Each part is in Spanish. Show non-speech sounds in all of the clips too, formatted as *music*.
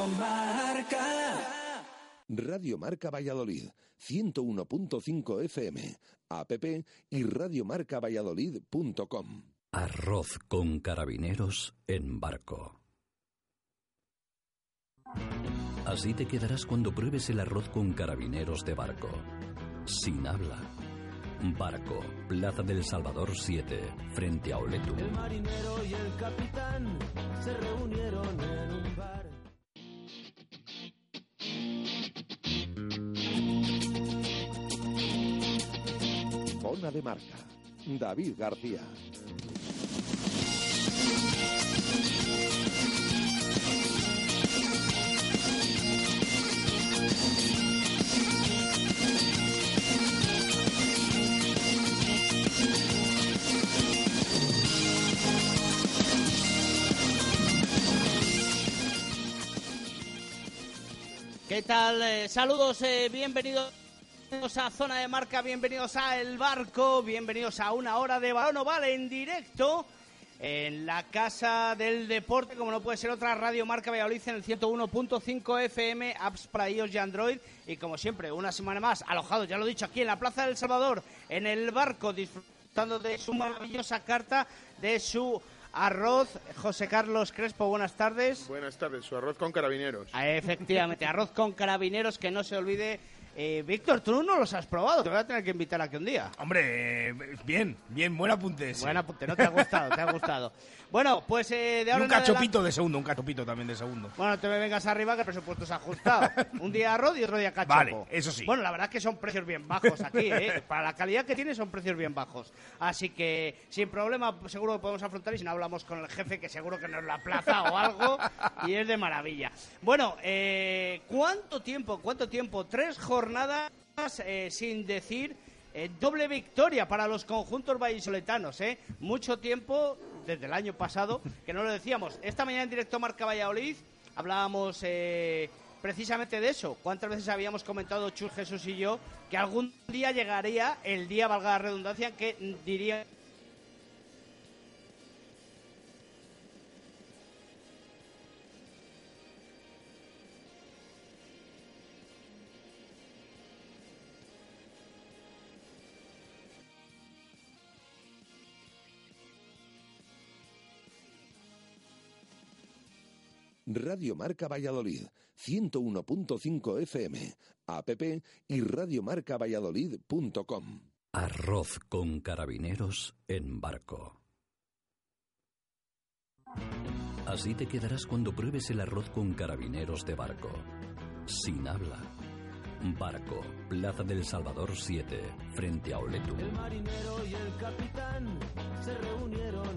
Radio Marca. Radio Marca Valladolid, 101.5 FM, app y radiomarcavalladolid.com. Arroz con carabineros en barco. Así te quedarás cuando pruebes el arroz con carabineros de barco. Sin habla. Barco, Plaza del Salvador 7, frente a Oletum. El marinero y el capitán se reunieron en Zona de Marca, David García. ¿Qué tal? Eh, saludos, eh, bienvenidos a Zona de Marca, bienvenidos a El Barco, bienvenidos a una hora de balón oval en directo en la Casa del Deporte, como no puede ser otra, Radio Marca Valladolid en el 101.5 FM, apps para iOS y Android. Y como siempre, una semana más, alojados, ya lo he dicho, aquí en la Plaza del Salvador, en El Barco, disfrutando de su maravillosa carta, de su arroz. José Carlos Crespo, buenas tardes. Buenas tardes, su arroz con carabineros. Ah, Efectivamente, arroz con carabineros, que no se olvide. Eh, Víctor, tú no los has probado, te voy a tener que invitar aquí un día. Hombre, eh, bien, bien, buen apunte. ese. Buen apunte, no te ha gustado, te ha gustado. Bueno, pues eh, de Y ahora un adelante- cachopito de segundo, un cachopito también de segundo. Bueno, te me vengas arriba que el presupuesto se ha ajustado. *laughs* Un día arroz y otro día cachopo. Vale, eso sí. Bueno, la verdad es que son precios bien bajos aquí, ¿eh? *laughs* Para la calidad que tiene son precios bien bajos. Así que sin problema seguro que podemos afrontar y si no hablamos con el jefe que seguro que nos la plaza o algo y es de maravilla. Bueno, eh, ¿cuánto tiempo, cuánto tiempo? Tres jornadas eh, sin decir eh, doble victoria para los conjuntos vallisoletanos, ¿eh? Mucho tiempo, desde el año pasado, que no lo decíamos. Esta mañana en directo Marca Valladolid hablábamos eh, precisamente de eso. ¿Cuántas veces habíamos comentado Chus Jesús y yo que algún día llegaría el día, valga la redundancia, que diría Radio Marca Valladolid, 101.5 FM, app y radiomarcavalladolid.com. Arroz con carabineros en barco. Así te quedarás cuando pruebes el arroz con carabineros de barco. Sin habla. Barco, Plaza del Salvador 7, frente a Oletum. El marinero y el capitán se reunieron.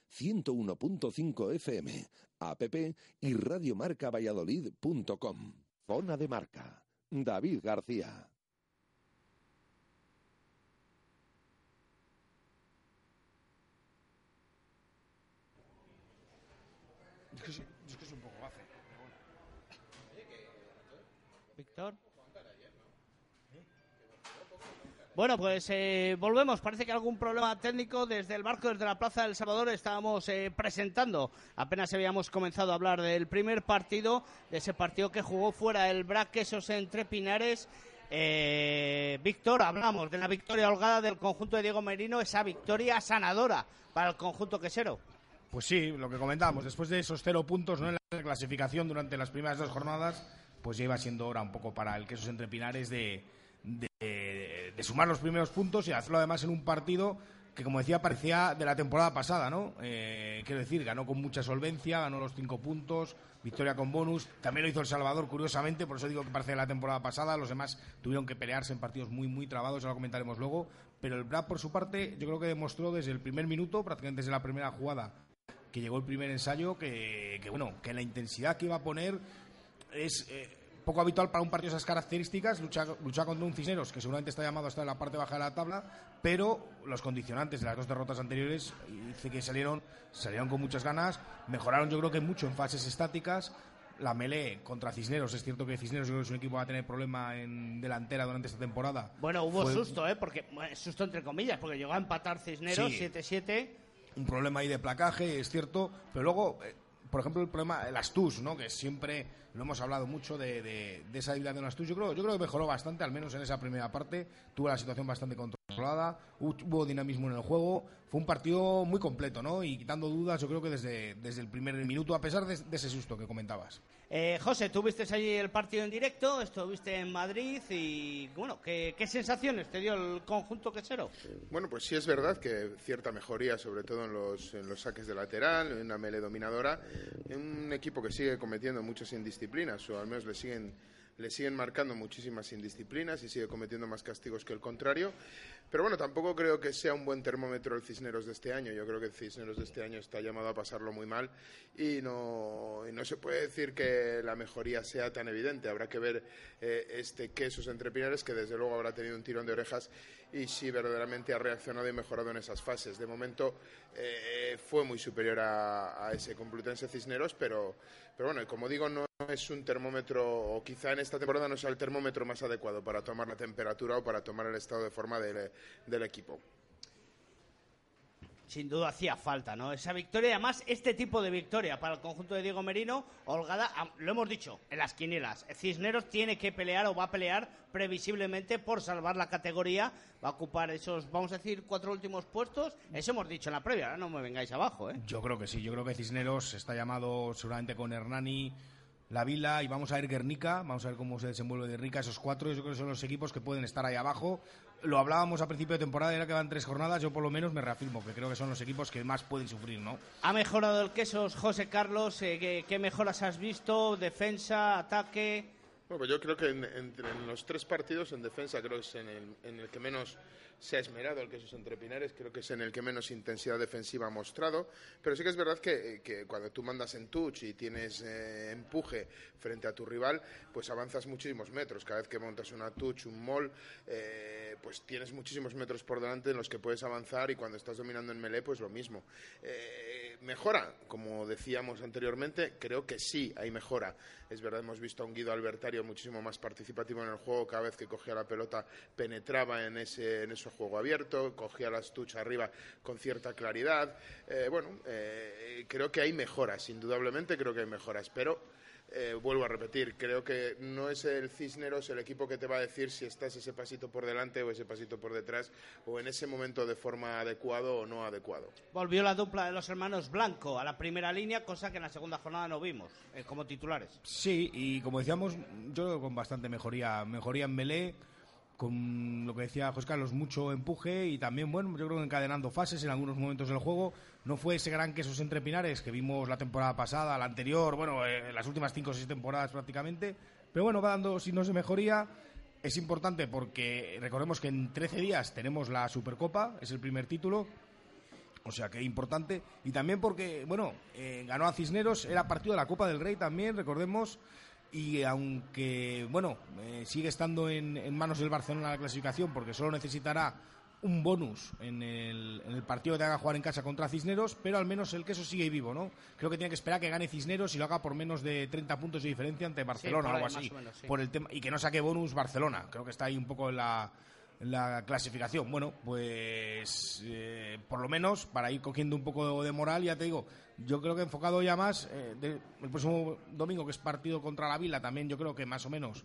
101.5 FM, app y radiomarcavalladolid.com. Zona de Marca, David García. Es que, es, es que es un poco. Víctor. Bueno, pues eh, volvemos. Parece que algún problema técnico desde el barco, desde la Plaza del Salvador. Estábamos eh, presentando, apenas habíamos comenzado a hablar del primer partido, de ese partido que jugó fuera el Braquesos entre Pinares. Eh, Víctor, hablamos de la victoria holgada del conjunto de Diego Merino, esa victoria sanadora para el conjunto quesero. Pues sí, lo que comentábamos, después de esos cero puntos ¿no? en la clasificación durante las primeras dos jornadas, pues ya iba siendo hora un poco para el Quesos entre Pinares de, de, sumar los primeros puntos y hacerlo además en un partido que, como decía, parecía de la temporada pasada, ¿no? Eh, quiero decir, ganó con mucha solvencia, ganó los cinco puntos, victoria con bonus. También lo hizo El Salvador, curiosamente, por eso digo que parece de la temporada pasada. Los demás tuvieron que pelearse en partidos muy, muy trabados, ya lo comentaremos luego. Pero el Brad, por su parte, yo creo que demostró desde el primer minuto, prácticamente desde la primera jugada, que llegó el primer ensayo, que, que bueno, que la intensidad que iba a poner es. eh, poco habitual para un partido de esas características, luchar, luchar contra un Cisneros que seguramente está llamado a estar en la parte baja de la tabla, pero los condicionantes de las dos derrotas anteriores dice que salieron, salieron con muchas ganas, mejoraron yo creo que mucho en fases estáticas. La melee contra Cisneros, es cierto que Cisneros yo creo que es un equipo que va a tener problema en delantera durante esta temporada. Bueno, hubo Fue susto, ¿eh? Porque, susto entre comillas, porque llegó a empatar Cisneros Sí. 7-7. un problema ahí de placaje, es cierto, pero luego, eh, por ejemplo, el problema, el Astús, ¿no? Que siempre lo hemos hablado mucho de, de- de esa debilidad de Astús. Yo creo, yo creo que mejoró bastante, al menos en esa primera parte. Tuvo la situación bastante controlada, hu- hubo dinamismo en el juego. Fue un partido muy completo, ¿no? Y quitando dudas, yo creo que desde, desde el primer minuto, a pesar de, de ese susto que comentabas. Eh, José, tú viste allí el partido en directo, estuviste en Madrid y, bueno, ¿qué, qué sensaciones te dio el conjunto quesero? Bueno, pues sí es verdad que cierta mejoría, sobre todo en los, en los saques de lateral, en una mele dominadora, en un equipo que sigue cometiendo muchas indisciplinas, o al menos le siguen, le siguen marcando muchísimas indisciplinas y sigue cometiendo más castigos que el contrario. Pero bueno, tampoco creo que sea un buen termómetro el Cisneros de este año. Yo creo que el Cisneros de este año está llamado a pasarlo muy mal y no, no se puede decir que la mejoría sea tan evidente. Habrá que ver eh, este quesos entre Pinares, que desde luego habrá tenido un tirón de orejas y si verdaderamente ha reaccionado y mejorado en esas fases. De momento eh, fue muy superior a, a ese Complutense Cisneros, pero, pero bueno, como digo, no es un termómetro, o quizá en esta temporada no sea el termómetro más adecuado para tomar la temperatura o para tomar el estado de forma del, del equipo. Sin duda hacía falta, ¿no? Esa victoria, además este tipo de victoria para el conjunto de Diego Merino, holgada, lo hemos dicho, en las quinielas. Cisneros tiene que pelear o va a pelear previsiblemente por salvar la categoría, va a ocupar esos, vamos a decir, cuatro últimos puestos. Eso hemos dicho en la previa, ahora no me vengáis abajo, ¿eh? Yo creo que sí, yo creo que Cisneros está llamado seguramente con Hernani, La Vila y vamos a ver Guernica, vamos a ver cómo se desenvuelve Guernica, esos cuatro, yo creo que son los equipos que pueden estar ahí abajo. Lo hablábamos a principio de temporada, era que van tres jornadas, yo por lo menos me reafirmo, que creo que son los equipos que más pueden sufrir, ¿no? Ha mejorado el quesos José Carlos, eh, ¿qué, qué mejoras has visto? Defensa, ataque. Bueno, pues yo creo que en, los tres partidos en defensa creo que es en el, en el que menos se ha esmerado el que sus entrepinares, creo que es en el que menos intensidad defensiva ha mostrado, pero sí que es verdad que, que cuando tú mandas en touch y tienes eh, empuje frente a tu rival, pues avanzas muchísimos metros. Cada vez que montas una touch, un mall, eh, pues tienes muchísimos metros por delante en los que puedes avanzar y cuando estás dominando en melee, pues lo mismo. Eh, mejora, como decíamos anteriormente, creo que sí hay mejora. Es verdad, hemos visto a un Guido Albertario muchísimo más participativo en el juego. Cada vez que cogía la pelota penetraba en ese, en ese juego abierto, cogía las touch arriba con cierta claridad. Eh, bueno, eh, creo que hay mejoras, indudablemente creo que hay mejoras, pero eh, vuelvo a repetir, creo que no es el Cisneros el equipo que te va a decir si estás ese pasito por delante o ese pasito por detrás o en ese momento de forma adecuado o no adecuado. Volvió la dupla de los hermanos Blanco a la primera línea, cosa que en la segunda jornada no vimos, eh, como titulares. Sí, y como decíamos, yo con bastante mejoría, mejoría en Melé, con lo que decía José Carlos, mucho empuje y también, bueno, yo creo que encadenando fases en algunos momentos del juego. No fue ese gran quesos entre pinares que vimos la temporada pasada, la anterior, bueno, eh, las últimas cinco o seis temporadas prácticamente, pero bueno, va dando signos de mejoría. Es importante porque recordemos que en 13 días tenemos la Supercopa, es el primer título, o sea que importante. Y también porque, bueno, eh, ganó a Cisneros, era partido de la Copa del Rey también, recordemos. Y aunque, bueno, eh, sigue estando en, en manos del Barcelona la clasificación, porque solo necesitará un bonus en el, en el partido que haga jugar en casa contra Cisneros, pero al menos el queso sigue vivo, ¿no? Creo que tiene que esperar que gane Cisneros y lo haga por menos de 30 puntos de diferencia ante Barcelona o algo así. más o menos, sí. por el tema, y que no saque bonus Barcelona. Creo que está ahí un poco en la, la clasificación. Bueno, pues eh, por lo menos para ir cogiendo un poco de moral, ya te digo, yo creo que enfocado ya más eh, de- el próximo domingo, que es partido contra la Vila, también yo creo que más o menos,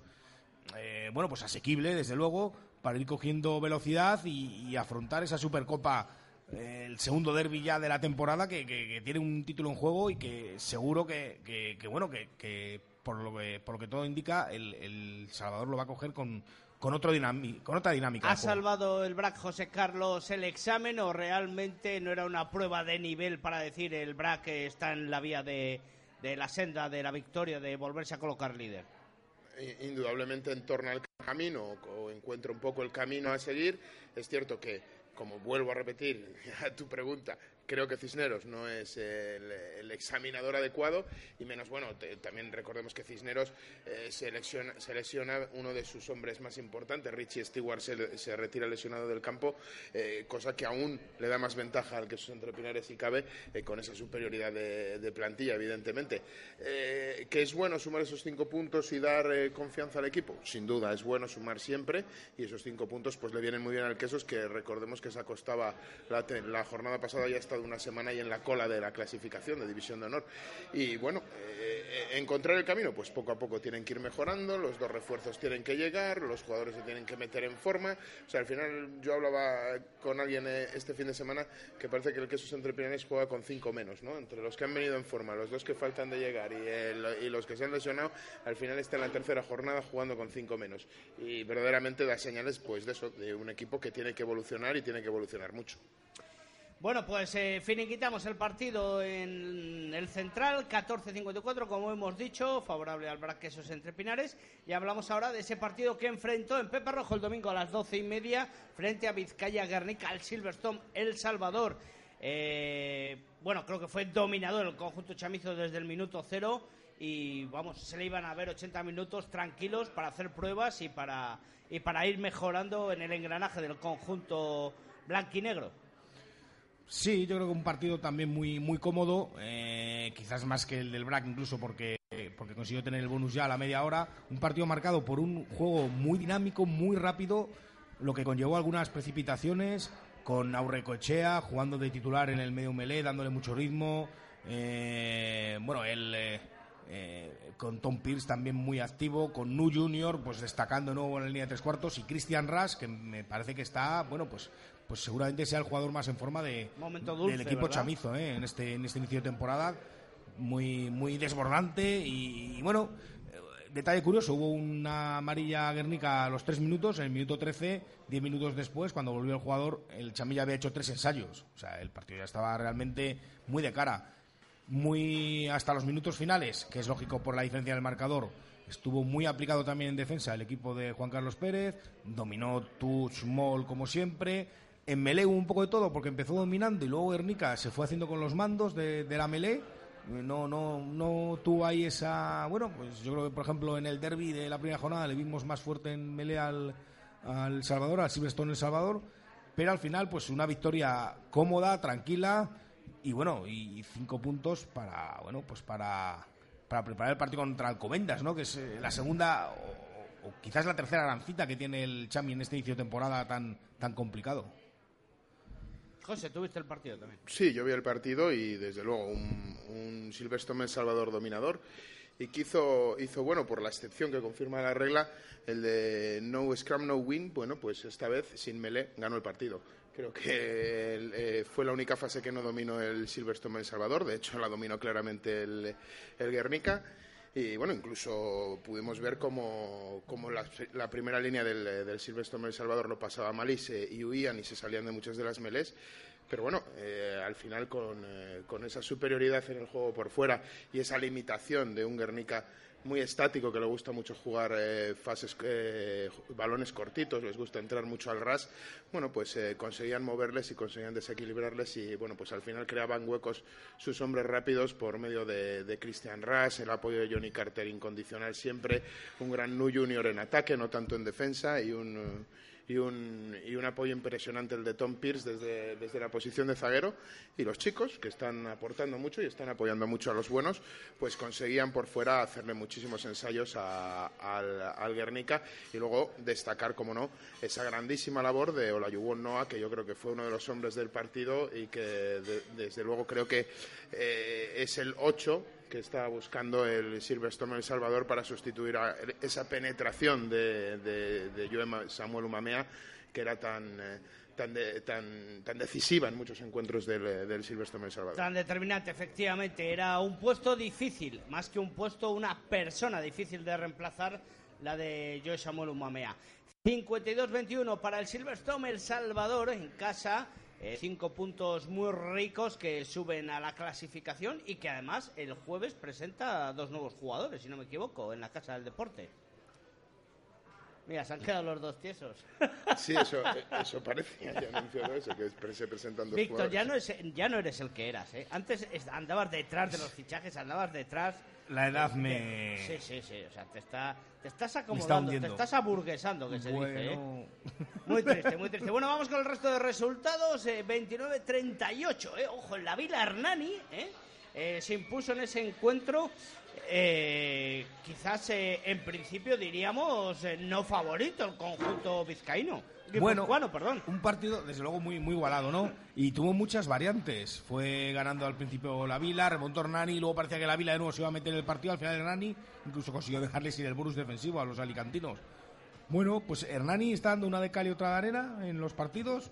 eh, bueno, pues asequible, desde luego, para ir cogiendo velocidad y, afrontar esa Supercopa, eh, el segundo derby ya de la temporada, que, que- tiene un título en juego y que seguro que, que- bueno, que, que por, lo que por lo que todo indica, el, el Salvador lo va a coger con, con, otro dinami- con otra dinámica. ¿Ha salvado el BRAC José Carlos el examen o realmente no era una prueba de nivel para decir el BRAC está en la vía de, de la senda de la victoria, de volverse a colocar líder? Indudablemente en torno al camino o, o encuentra un poco el camino a seguir. Es cierto que, como vuelvo a repetir *laughs* a tu pregunta, creo que Cisneros no es el, examinador adecuado y menos, bueno, también recordemos que Cisneros eh, se, lesiona, se lesiona uno de sus hombres más importantes, Richie Stewart se, se retira lesionado del campo, eh, cosa que aún le da más ventaja al que sus entrepinares y cabe eh, con esa superioridad de, de plantilla, evidentemente. Eh, que es bueno sumar esos cinco puntos y dar confianza al equipo, sin duda, es bueno sumar siempre y esos cinco puntos pues le vienen muy bien al Quesos, que recordemos que se acostaba la, la jornada pasada ya ha estado una semana y en la cola de la clasificación de División de Honor. Y bueno, eh, eh, encontrar el camino, pues poco a poco tienen que ir mejorando, los dos refuerzos tienen que llegar, los jugadores se tienen que meter en forma. O sea, al final yo hablaba con alguien eh, este fin de semana que parece que el Quesos Entre Pinares juega con cinco menos, ¿no? Entre los que han venido en forma, los dos que faltan de llegar y, el- y los que se han lesionado, al final está en la tercera jornada jugando con cinco menos. Y verdaderamente da señales, pues, de eso, de un equipo que tiene que evolucionar y tiene que evolucionar mucho. Bueno, pues eh, finiquitamos el partido en el central, 14-54, como hemos dicho, favorable al Braquesos entre Pinares. Y hablamos ahora de ese partido que enfrentó en Pepe Rojo el domingo a las doce y media frente a Vizcaya Guernica, al Silverstone El Salvador. Eh, bueno, creo que fue dominador el conjunto chamizo desde el minuto cero y vamos, se le iban a ver 80 minutos tranquilos para hacer pruebas y para, y para ir mejorando en el engranaje del conjunto blanquinegro. Sí, yo creo que un partido también muy muy cómodo, eh, quizás más que el del BRAC incluso porque, porque consiguió tener el bonus ya a la media hora. Un partido marcado por un juego muy dinámico, muy rápido, lo que conllevó algunas precipitaciones, con Aurrecoechea jugando de titular en el medio melé, dándole mucho ritmo. eh, bueno, él... eh, eh, con Tom Pierce también muy activo, con Nu Junior pues destacando de nuevo en la línea de tres cuartos y Christian Rush que me parece que está, bueno, pues pues seguramente sea el jugador más en forma de, Momento dulce, del equipo ¿verdad? chamizo ¿eh? en este en este inicio de temporada muy muy desbordante y, y bueno eh, detalle curioso hubo una amarilla Guernica a los tres minutos en el minuto 13 diez minutos después cuando volvió el jugador el chamilla había hecho tres ensayos o sea el partido ya estaba realmente muy de cara muy hasta los minutos finales, que es lógico por la diferencia del marcador. Estuvo muy aplicado también en defensa el equipo de Juan Carlos Pérez, dominó Touch, Moll como siempre. En melee hubo un poco de todo porque empezó dominando y luego Guernica se fue haciendo con los mandos de, la melee. No, no, no tuvo ahí esa. Bueno, pues yo creo que por ejemplo en el derby de la primera jornada le vimos más fuerte en melee al, al Salvador, al Silverstone El Salvador. Pero al final, pues una victoria cómoda, tranquila y bueno, y cinco puntos para, bueno, pues para, para preparar el partido contra Alcobendas, ¿no? Que es eh, la segunda o, o quizás la tercera gran cita que tiene el Chami en este inicio de temporada tan, tan complicado. José, tuviste el partido también. Sí, yo vi el partido y desde luego un, un Silverstone El Salvador dominador y que hizo, hizo, bueno, por la excepción que confirma la regla, el de no scrum, no win, bueno, pues esta vez sin melee ganó el partido. Creo que el, eh, fue la única fase que no dominó el Silverstone El Salvador, de hecho la dominó claramente el, el Guernica. Y bueno, incluso pudimos ver cómo, cómo la, la primera línea del, del Silverstone El Salvador lo pasaba mal y, se, y huían y se salían de muchas de las melés. Pero bueno, eh, al final con, eh, con esa superioridad en el juego por fuera y esa limitación de un Guernica muy estático que le gusta mucho jugar eh, fases, eh, balones cortitos, les gusta entrar mucho al ras, bueno, pues eh, conseguían moverles y conseguían desequilibrarles y bueno, pues al final creaban huecos sus hombres rápidos por medio de, de Christian Ras, el apoyo de Johnny Carter incondicional siempre, un gran Nu Junior en ataque, no tanto en defensa y un y un, y un apoyo impresionante el de Tom Pierce desde, desde la posición de zaguero. Y los chicos que están aportando mucho y están apoyando mucho a los buenos pues conseguían por fuera hacerle muchísimos ensayos a- al, al Guernica y luego destacar como no esa grandísima labor de Olayubon Noah que yo creo que fue uno de los hombres del partido y que de- desde luego creo que eh, es el 8 que está buscando el Silverstone El Salvador para sustituir a esa penetración de, de, de Samuel Umamea que era tan, eh, tan, de- tan, tan decisiva en muchos encuentros del, eh, del Silverstone El Salvador. Tan determinante, efectivamente. Era un puesto difícil, más que un puesto, una persona difícil de reemplazar, la de Joe Samuel Umamea. 52-21 para el Silverstone El Salvador en casa. Eh, cinco puntos muy ricos que suben a la clasificación y que además el jueves presenta dos nuevos jugadores, si no me equivoco, en la Casa del Deporte. Mira, se han quedado los dos tiesos. *laughs* Sí, eso, eh, eso parece, ya anunció eso, que se presentan dos Víctor, ya no, es, ya no eres el que eras, ¿eh? Antes es- andabas detrás de los fichajes, andabas detrás... La edad me... Sí, sí, sí, o sea, te, está, te estás está acomodando, te estás aburguesando, que se dice, ¿eh? Muy triste, muy triste. Bueno, vamos con el resto de resultados. eh, 29-38, ¿eh? Ojo, en la Vila Hernani, ¿eh? Eh, se impuso en ese encuentro. Eh, quizás eh, en principio diríamos eh, no favorito el conjunto vizcaíno. Bueno, Guipuzcoano, perdón. un partido desde luego muy muy igualado, ¿no? Y tuvo muchas variantes. Fue ganando al principio la Vila, remontó Hernani, luego parecía que la Vila de nuevo se iba a meter en el partido, al final Hernani incluso consiguió dejarles ir el bonus defensivo a los alicantinos. Bueno, pues Hernani está dando una de cal y otra de arena en los partidos.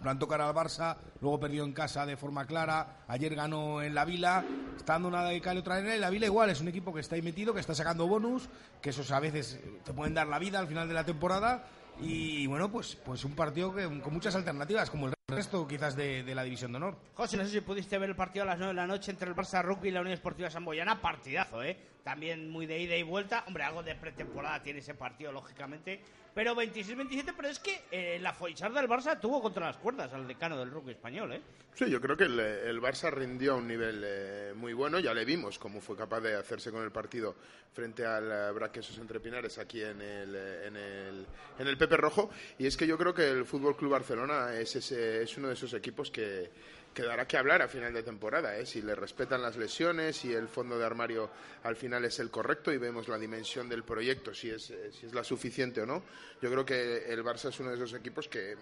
Plantó cara al Barça, luego perdió en casa de forma clara, ayer ganó en la Vila, está dando una de cal otra arena y la Vila igual, es un equipo que está ahí metido, que está sacando bonus, que esos a veces te pueden dar la vida al final de la temporada y bueno, pues, pues un partido que, con muchas alternativas, como el resto quizás de, de la División de Honor. José, no sé si pudiste ver el partido a las 9 de la noche entre el Barça Rugby y la Unión Esportiva Samboyana. Partidazo, ¿eh? También muy de ida y vuelta. Hombre, algo de pretemporada tiene ese partido, lógicamente. Pero 26-27, pero es que eh, la Foixar del Barça tuvo contra las cuerdas al decano del rugby español, ¿eh? Sí, yo creo que el, el Barça rindió a un nivel eh, muy bueno. Ya le vimos cómo fue capaz de hacerse con el partido frente al eh, Braquesos Entre Pinares aquí en el, eh, en, el, en el Pepe Rojo. Y es que yo creo que el Fútbol Club Barcelona es, ese, es uno de esos equipos que, que dará que hablar a final de temporada. ¿eh? Si le respetan las lesiones, si el fondo de armario al final es el correcto y vemos la dimensión del proyecto, si es, eh, si es la suficiente o no. Yo creo que el Barça es uno de esos equipos que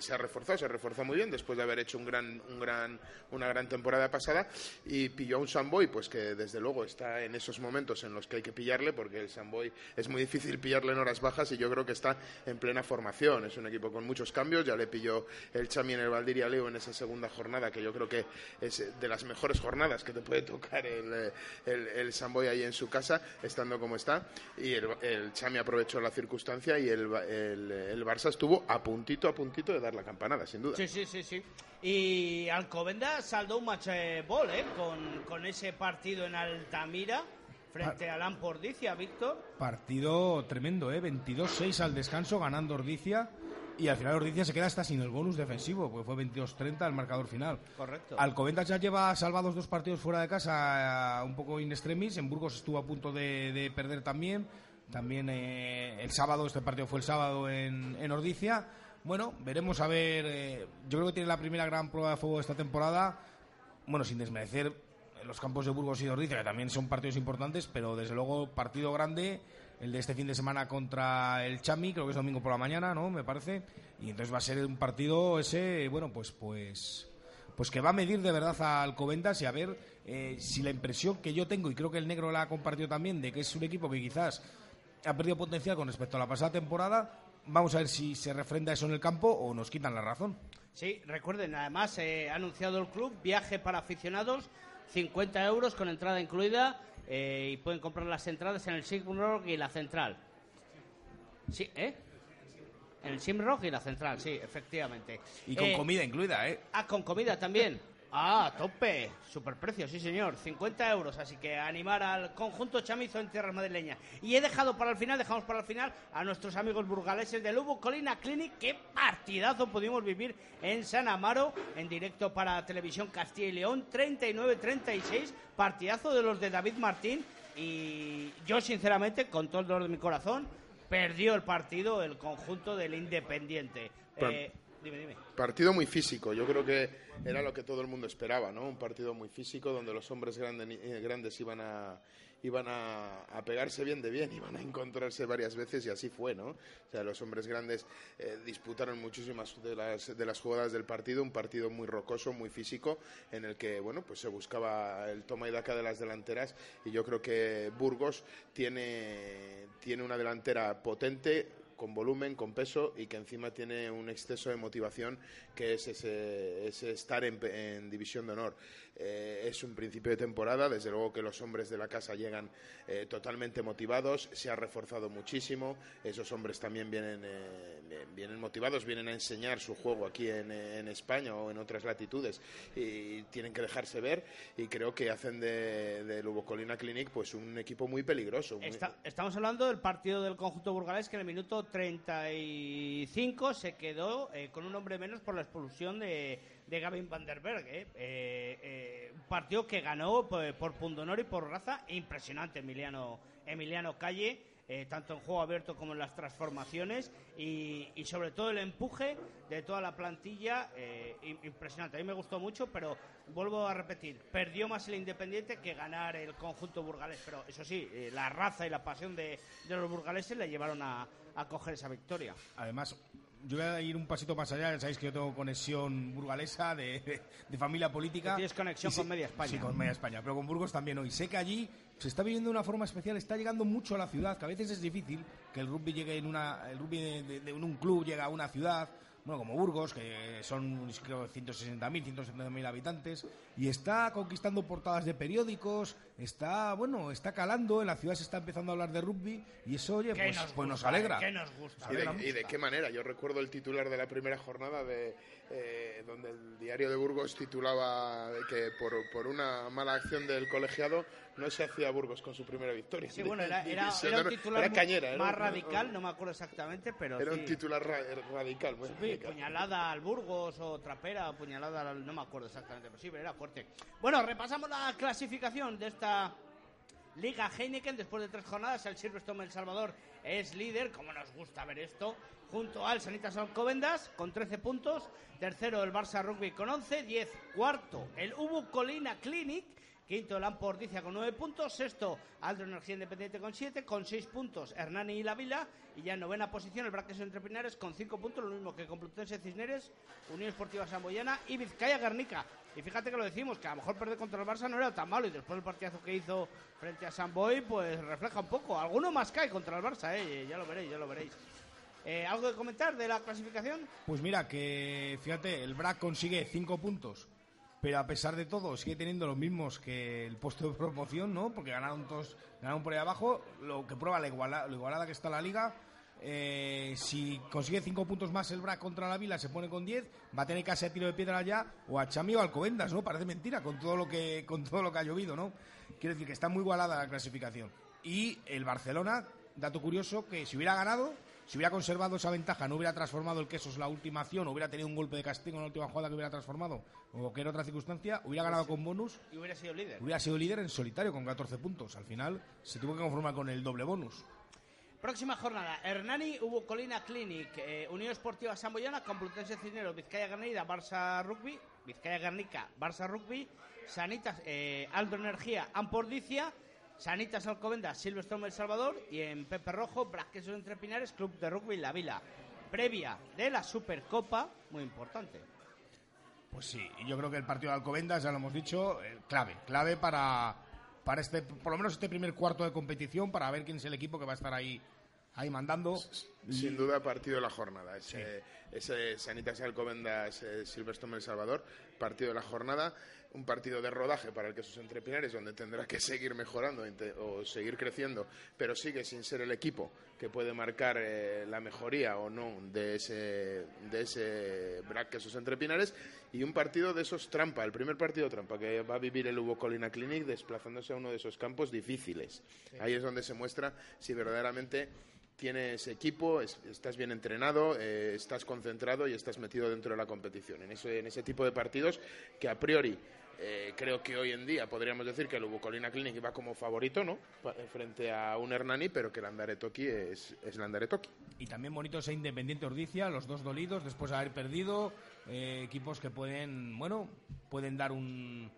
se ha reforzado, se reforzó muy bien después de haber hecho un gran, un gran, una gran temporada pasada y pilló a un Samboy, pues que desde luego está en esos momentos en los que hay que pillarle, porque el Samboy es muy difícil pillarle en horas bajas y yo creo que está en plena formación. Es un equipo con muchos cambios, ya le pilló el Chami en el Valdiria Leo en esa segunda jornada, que yo creo que es de las mejores jornadas que te puede tocar el, el, el Samboy ahí en su casa, estando como está, y el, el Chami aprovechó la circunstancia y el, el, el Barça estuvo a puntito, a puntito de dar la campanada, sin duda. Sí, sí, sí, sí. Y Alcobenda saldó un match eh, ball, ¿eh? Con, con ese partido en Altamira frente a Lampordicia, Víctor. Partido tremendo, ¿eh? 22-6 al descanso, ganando Ordicia. Y al final Ordicia se queda hasta sin el bonus defensivo, porque fue 22-30 el marcador final. Correcto. Alcobendas ya lleva salvados dos partidos fuera de casa, eh, un poco in extremis. En Burgos estuvo a punto de, de perder también. También eh, el sábado, este partido fue el sábado en, en Ordicia. Bueno, veremos a ver. eh, yo creo que tiene la primera gran prueba de fuego de esta temporada. Bueno, sin desmerecer los campos de Burgos y de que también son partidos importantes, pero desde luego partido grande. El de este fin de semana contra el Chami, creo que es domingo por la mañana, ¿no? Me parece. Y entonces va a ser un partido ese, bueno, pues, pues, pues que va a medir de verdad a Alcobendas y a ver eh, si la impresión que yo tengo, y creo que el negro la ha compartido también, de que es un equipo que quizás ha perdido potencial con respecto a la pasada temporada, vamos a ver si se refrenda eso en el campo o nos quitan la razón. Sí, recuerden, además eh, ha anunciado el club viaje para aficionados, 50 euros con entrada incluida eh, y pueden comprar las entradas en el Simrock y la Central. Sí, ¿eh? En el Simrock y la Central, sí, efectivamente. Y con Eh, comida incluida, ¿eh? Ah, con comida también. Ah, tope. Superprecio, sí señor. 50 euros. Así que animar al conjunto chamizo en tierra madrileña. Y he dejado para el final, dejamos para el final a nuestros amigos burgaleses de Lugo Colina Clinic. Qué partidazo pudimos vivir en San Amaro, en directo para Televisión Castilla y León. 39-36. Partidazo de los de David Martín. Y yo, sinceramente, con todo el dolor de mi corazón, perdió el partido el conjunto del Independiente. Eh, Partido muy físico, yo creo que era lo que todo el mundo esperaba, ¿no? Un partido muy físico donde los hombres eh, grandes iban a iban a, a pegarse bien de bien, iban a encontrarse varias veces y así fue, ¿no? O sea, los hombres grandes eh, disputaron muchísimas de las, de las jugadas del partido, un partido muy rocoso, muy físico, en el que, bueno, pues se buscaba el toma y daca de las delanteras y yo creo que Burgos tiene, tiene una delantera potente, con volumen, con peso y que encima tiene un exceso de motivación que es ese, ese estar en, en división de honor. Eh, es un principio de temporada, desde luego que los hombres de la casa llegan eh, totalmente motivados, se ha reforzado muchísimo, esos hombres también vienen, eh, vienen motivados, vienen a enseñar su juego aquí en, en España o en otras latitudes y tienen que dejarse ver y creo que hacen de, de Lubo Colina Clinic pues un equipo muy peligroso. estamos hablando del partido del conjunto burgalés que en el minuto 35 se quedó con un hombre menos por la expulsión de, de Gavin van der Berg. eh. Eh, eh, un partido que ganó por, por pundonor y por raza impresionante Emiliano, Emiliano Calle. eh, tanto en juego abierto como en las transformaciones y, y sobre todo el empuje de toda la plantilla eh, im- impresionante. A mí me gustó mucho, pero vuelvo a repetir, perdió más el Independiente que ganar el conjunto burgalés, pero eso sí, eh, la raza y la pasión de, de los burgaleses le llevaron a, a coger esa victoria. Además, yo voy a ir un pasito más allá. Ya sabéis que yo tengo conexión burgalesa de, de- de familia política. Tienes conexión con media España. Sí, con media España, pero con Burgos también hoy. Sé que allí se está viviendo de una forma especial, está llegando mucho a la ciudad, que a veces es difícil que el rugby llegue en una, el rugby de, de- de un club llega a una ciudad, bueno, como Burgos, que son creo 160.000, 170.000 habitantes, y está conquistando portadas de periódicos, está, bueno, está calando, en la ciudad se está empezando a hablar de rugby, y eso, oye, ¿Qué pues nos pues nos alegra. ¿Qué nos gusta? ¿Y de, y qué manera? Yo recuerdo el titular de la primera jornada de eh, donde el diario de Burgos titulaba que por, por una mala acción del colegiado no se hacía Burgos con su primera victoria. Sí, bueno, era, *laughs* era, un titular Era mu- cañera, era más un- radical, no me acuerdo exactamente, pero Era sí. un titular ra- radical. muy Sí, radical. puñalada al Burgos o trapera, puñalada al... no me acuerdo exactamente, pero sí, pero era fuerte. Bueno, repasamos la clasificación de esta Liga Heineken después de tres jornadas. El Silverstone El Salvador es líder, como nos gusta ver esto, junto al Sanitas Alcobendas con 13 puntos. Tercero el Barça Rugby con 11, 10. Cuarto el Ubu Colina Clinic. Quinto el Ampordicia con 9 puntos. Sexto Aldo Energía Independiente con 7. Con 6 puntos Hernani y La Vila. Y ya en novena posición el Braques Entre Pinares con 5 puntos. Lo mismo que Complutense Cisneres, Unión Esportiva Samboyana y Vizcaya Guernica. Y fíjate que lo decimos, que a lo mejor perder contra el Barça no era tan malo. Y después el partidazo que hizo frente a Samboy, pues refleja un poco. Alguno más cae contra el Barça, ¿eh? ya lo veréis, ya lo veréis. Eh, ¿Algo de comentar de la clasificación? Pues mira, que fíjate, el BRAC consigue 5 puntos, pero a pesar de todo sigue teniendo los mismos que el puesto de promoción, ¿no? Porque ganaron todos, ganaron por ahí abajo, lo que prueba la lo igualada que está la liga. Eh, si consigue 5 puntos más el BRAC contra la Vila, se pone con 10, va a tener casi a tiro de piedra ya, o a Chami o Alcobendas, ¿no? Parece mentira con todo lo que, con todo lo que ha llovido, ¿no? Quiero decir que está muy igualada la clasificación. Y el Barcelona, dato curioso, que si hubiera ganado, si hubiera conservado esa ventaja, no hubiera transformado el quesos la última acción, hubiera tenido un golpe de castigo en la última jugada que hubiera transformado, o cualquier otra circunstancia, hubiera ganado con bonus, Y hubiera sido líder. hubiera sido líder en solitario con 14 puntos. Al final se tuvo que conformar con el doble bonus. Próxima jornada, Hernani, Hugo Colina Clinic, eh, Unión Esportiva Samboyana, Complutense Cisneros, Vizcaya Garnica, Barça Rugby, Vizcaya Garnica, Barça Rugby, Sanitas, eh, Aldo Energía, Ampordicia, Sanitas Alcobendas, Silverstone El Salvador y en Pepe Rojo, Braquesos Entre Pinares, Club de Rugby La Vila. Previa de la Supercopa, muy importante. Pues sí, yo creo que el partido de Alcobendas, ya lo hemos dicho, eh, clave, clave para, para este, por lo menos este primer cuarto de competición, para ver quién es el equipo que va a estar ahí, ahí mandando. Sin duda, partido de la jornada. Ese, ese Sanitas Alcobendas Silverstone El Salvador, partido de la jornada. Un partido de rodaje para el que sus entrepinares, donde tendrá que seguir mejorando o seguir creciendo, pero sigue sin ser el equipo que puede marcar eh, la mejoría o no de ese, de ese BRAC que sus entrepinares. Y un partido de esos trampa, el primer partido trampa que va a vivir el Hugo Colina Clinic desplazándose a uno de esos campos difíciles. Ahí es donde se muestra si verdaderamente tienes equipo, es- estás bien entrenado, eh, estás concentrado y estás metido dentro de la competición. En ese, en ese tipo de partidos que a priori Eh, creo que hoy en día podríamos decir que el Ubucolina Clinic va como favorito, ¿no? Pa- Frente a un Hernani, pero que el Andare Toki es, es el Andare Toki. Y también bonito ese Independiente Ordicia, los dos dolidos después de haber perdido, eh, equipos que pueden, bueno, pueden dar un...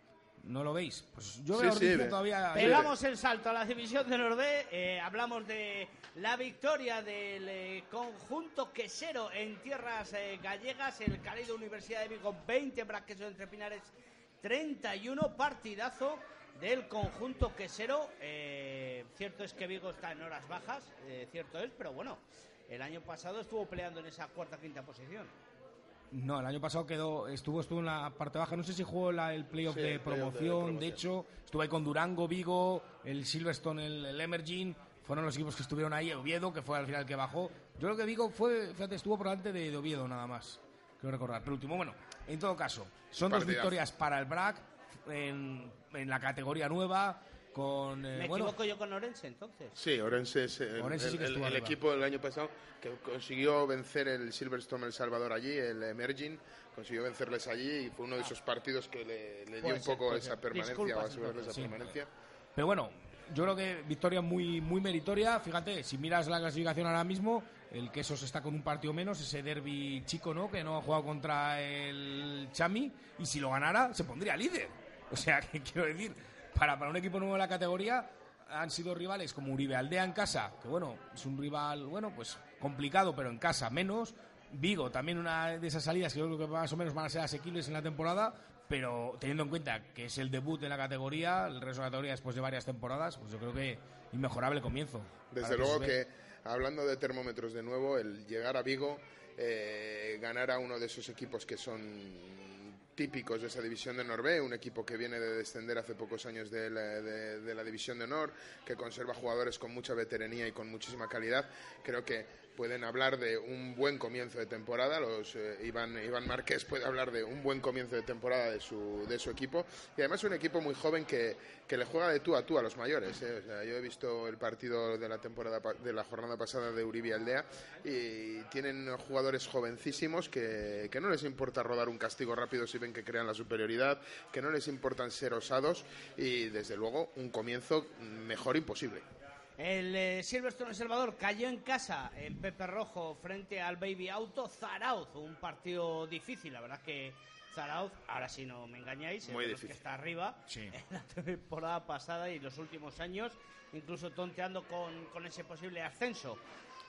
¿No lo veis? Pues yo veo sí, todavía... Pegamos el salto a la división de Nordé. eh, hablamos de la victoria del eh, conjunto quesero en tierras eh, gallegas. El Calido Universidad de Vigo 20, Braqueso entre Pinares 31. Partidazo del conjunto quesero. Eh, cierto es que Vigo está en horas bajas, eh, cierto es, pero bueno, el año pasado estuvo peleando en esa cuarta quinta posición. No, el año pasado quedó, estuvo, estuvo en la parte baja. No sé si jugó la- el playoff Sí, de, promoción. De, hecho, estuve ahí con Durango, Vigo, el Silverstone, el, el Emerging. Fueron los equipos que estuvieron ahí. Oviedo, que fue al final el que bajó. Yo lo que digo fue, fíjate, estuvo por delante de, de Oviedo nada más. Quiero recordar. Pero último, bueno, en todo caso, son dos victorias para el BRAC en, en la categoría nueva. Con, eh, ¿Me bueno, equivoco yo con Orense entonces? Sí, Orense es el, Orense sí que el- el equipo del año pasado que consiguió vencer el Silverstone El Salvador allí, el Emerging, consiguió vencerles allí y fue uno de esos partidos que le, le dio un ser, poco esa ser. permanencia Disculpas, o asegurarle esa entonces, sí. permanencia. Pero bueno, yo creo que victoria muy, muy meritoria. Fíjate, si miras la clasificación ahora mismo, el Quesos está con un partido menos, ese derby chico, ¿no? Que no ha jugado contra el Chami, y si lo ganara, se pondría líder. O sea, *laughs* que quiero decir, para, para un equipo nuevo de la categoría, han sido rivales como Uribe Aldea en casa, que bueno, es un rival, bueno, pues complicado, pero en casa menos. Vigo, también una de esas salidas que yo creo que más o menos van a ser asequibles en la temporada, pero teniendo en cuenta que es el debut en la categoría, el resto de la categoría después de varias temporadas, pues yo creo que inmejorable comienzo. Desde luego que. Hablando de termómetros de nuevo, el llegar a Vigo, eh, ganar a uno de esos equipos que son típicos de esa división de Norvé, un equipo que viene de descender hace pocos años de la, división de honor, que conserva jugadores con mucha veteranía y con muchísima calidad, creo que pueden hablar de un buen comienzo de temporada. Eh, Iván, Iván Márquez puede hablar de un buen comienzo de temporada de su, de su equipo. Y además un equipo muy joven que, que le juega de tú a tú a los mayores. ¿eh? Yo he visto el partido de la temporada de la jornada pasada de Uribe Aldea y tienen jugadores jovencísimos que, que no les importa rodar un castigo rápido si ven que crean la superioridad, que no les importan ser osados y desde luego un comienzo mejor imposible. El eh, Silverstone El Salvador cayó en casa en Pepe Rojo frente al Baby Auto Zarauz, un partido difícil, la verdad que Zarauz, ahora sí no me engañáis, es Muy difícil. que está arriba Sí. *laughs* en la temporada pasada y los últimos años, incluso tonteando con, con ese posible ascenso.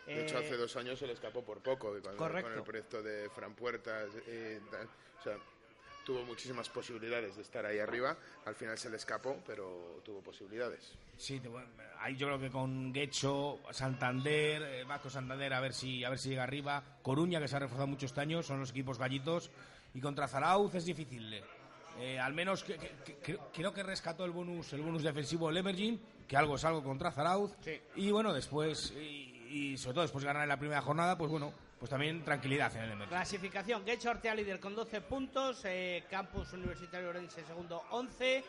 De hecho, Eh, hace dos años se le escapó por poco cuando- correcto. con el proyecto de Fran Puertas. eh, o sea, tuvo muchísimas posibilidades de estar ahí arriba. Al final se le escapó, pero tuvo posibilidades. Sí, ahí yo creo que con Guecho, Santander, eh, Vasco Santander, a ver si a ver si llega arriba. Coruña, que se ha reforzado mucho este año, son los equipos gallitos. Y contra Zarauz es difícil. eh. Eh, al menos que- que- que- creo- que rescató el bonus el bonus defensivo el Emerging, que algo es algo contra Zarauz. Sí. Y bueno, después, y, y sobre todo después de ganar en la primera jornada, pues bueno, pues también tranquilidad en el Emerging. Clasificación, Guecho Artea líder con 12 puntos, eh, Campus Universitario Orense segundo 11,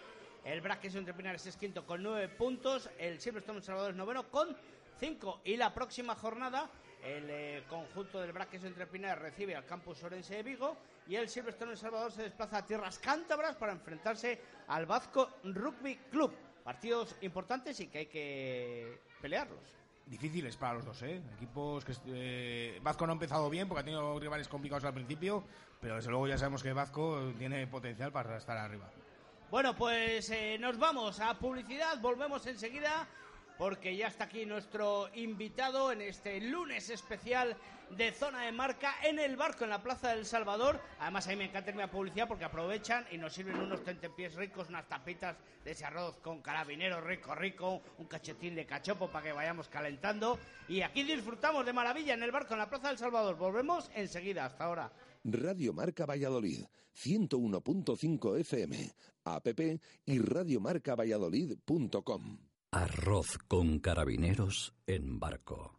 el Braques Entre Pinares es quinto con 9 puntos, el Silverstone Salvador es noveno con 5 y la próxima jornada el eh, conjunto del Braques Entre Pinares recibe al Campus Orense de Vigo y el Silverstone El Salvador se desplaza a tierras cántabras para enfrentarse al Vasco Rugby Club. Partidos importantes y que hay que pelearlos. Difíciles para los dos, ¿eh? Equipos que... Eh, Vasco no ha empezado bien porque ha tenido rivales complicados al principio, pero desde luego ya sabemos que Vasco tiene potencial para estar arriba. Bueno, pues eh, nos vamos a publicidad, volvemos enseguida porque ya está aquí nuestro invitado en este lunes especial de zona de marca en el barco en la Plaza del Salvador. Además, a mí me encanta irme a publicidad porque aprovechan y nos sirven unos tentepiés ricos, unas tapitas de ese arroz con carabinero rico, rico, un cachetín de cachopo para que vayamos calentando. Y aquí disfrutamos de maravilla en el barco en la Plaza del Salvador. Volvemos enseguida, hasta ahora. Radio Marca Valladolid, 101.5 FM, app y radiomarcavalladolid.com. Arroz con carabineros en barco.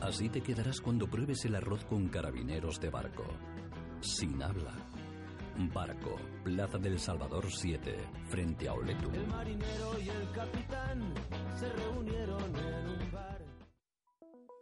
Así te quedarás cuando pruebes el arroz con carabineros de barco. Sin habla. Barco, Plaza del Salvador 7, frente a Oletum. El marinero y el capitán se reunieron en un.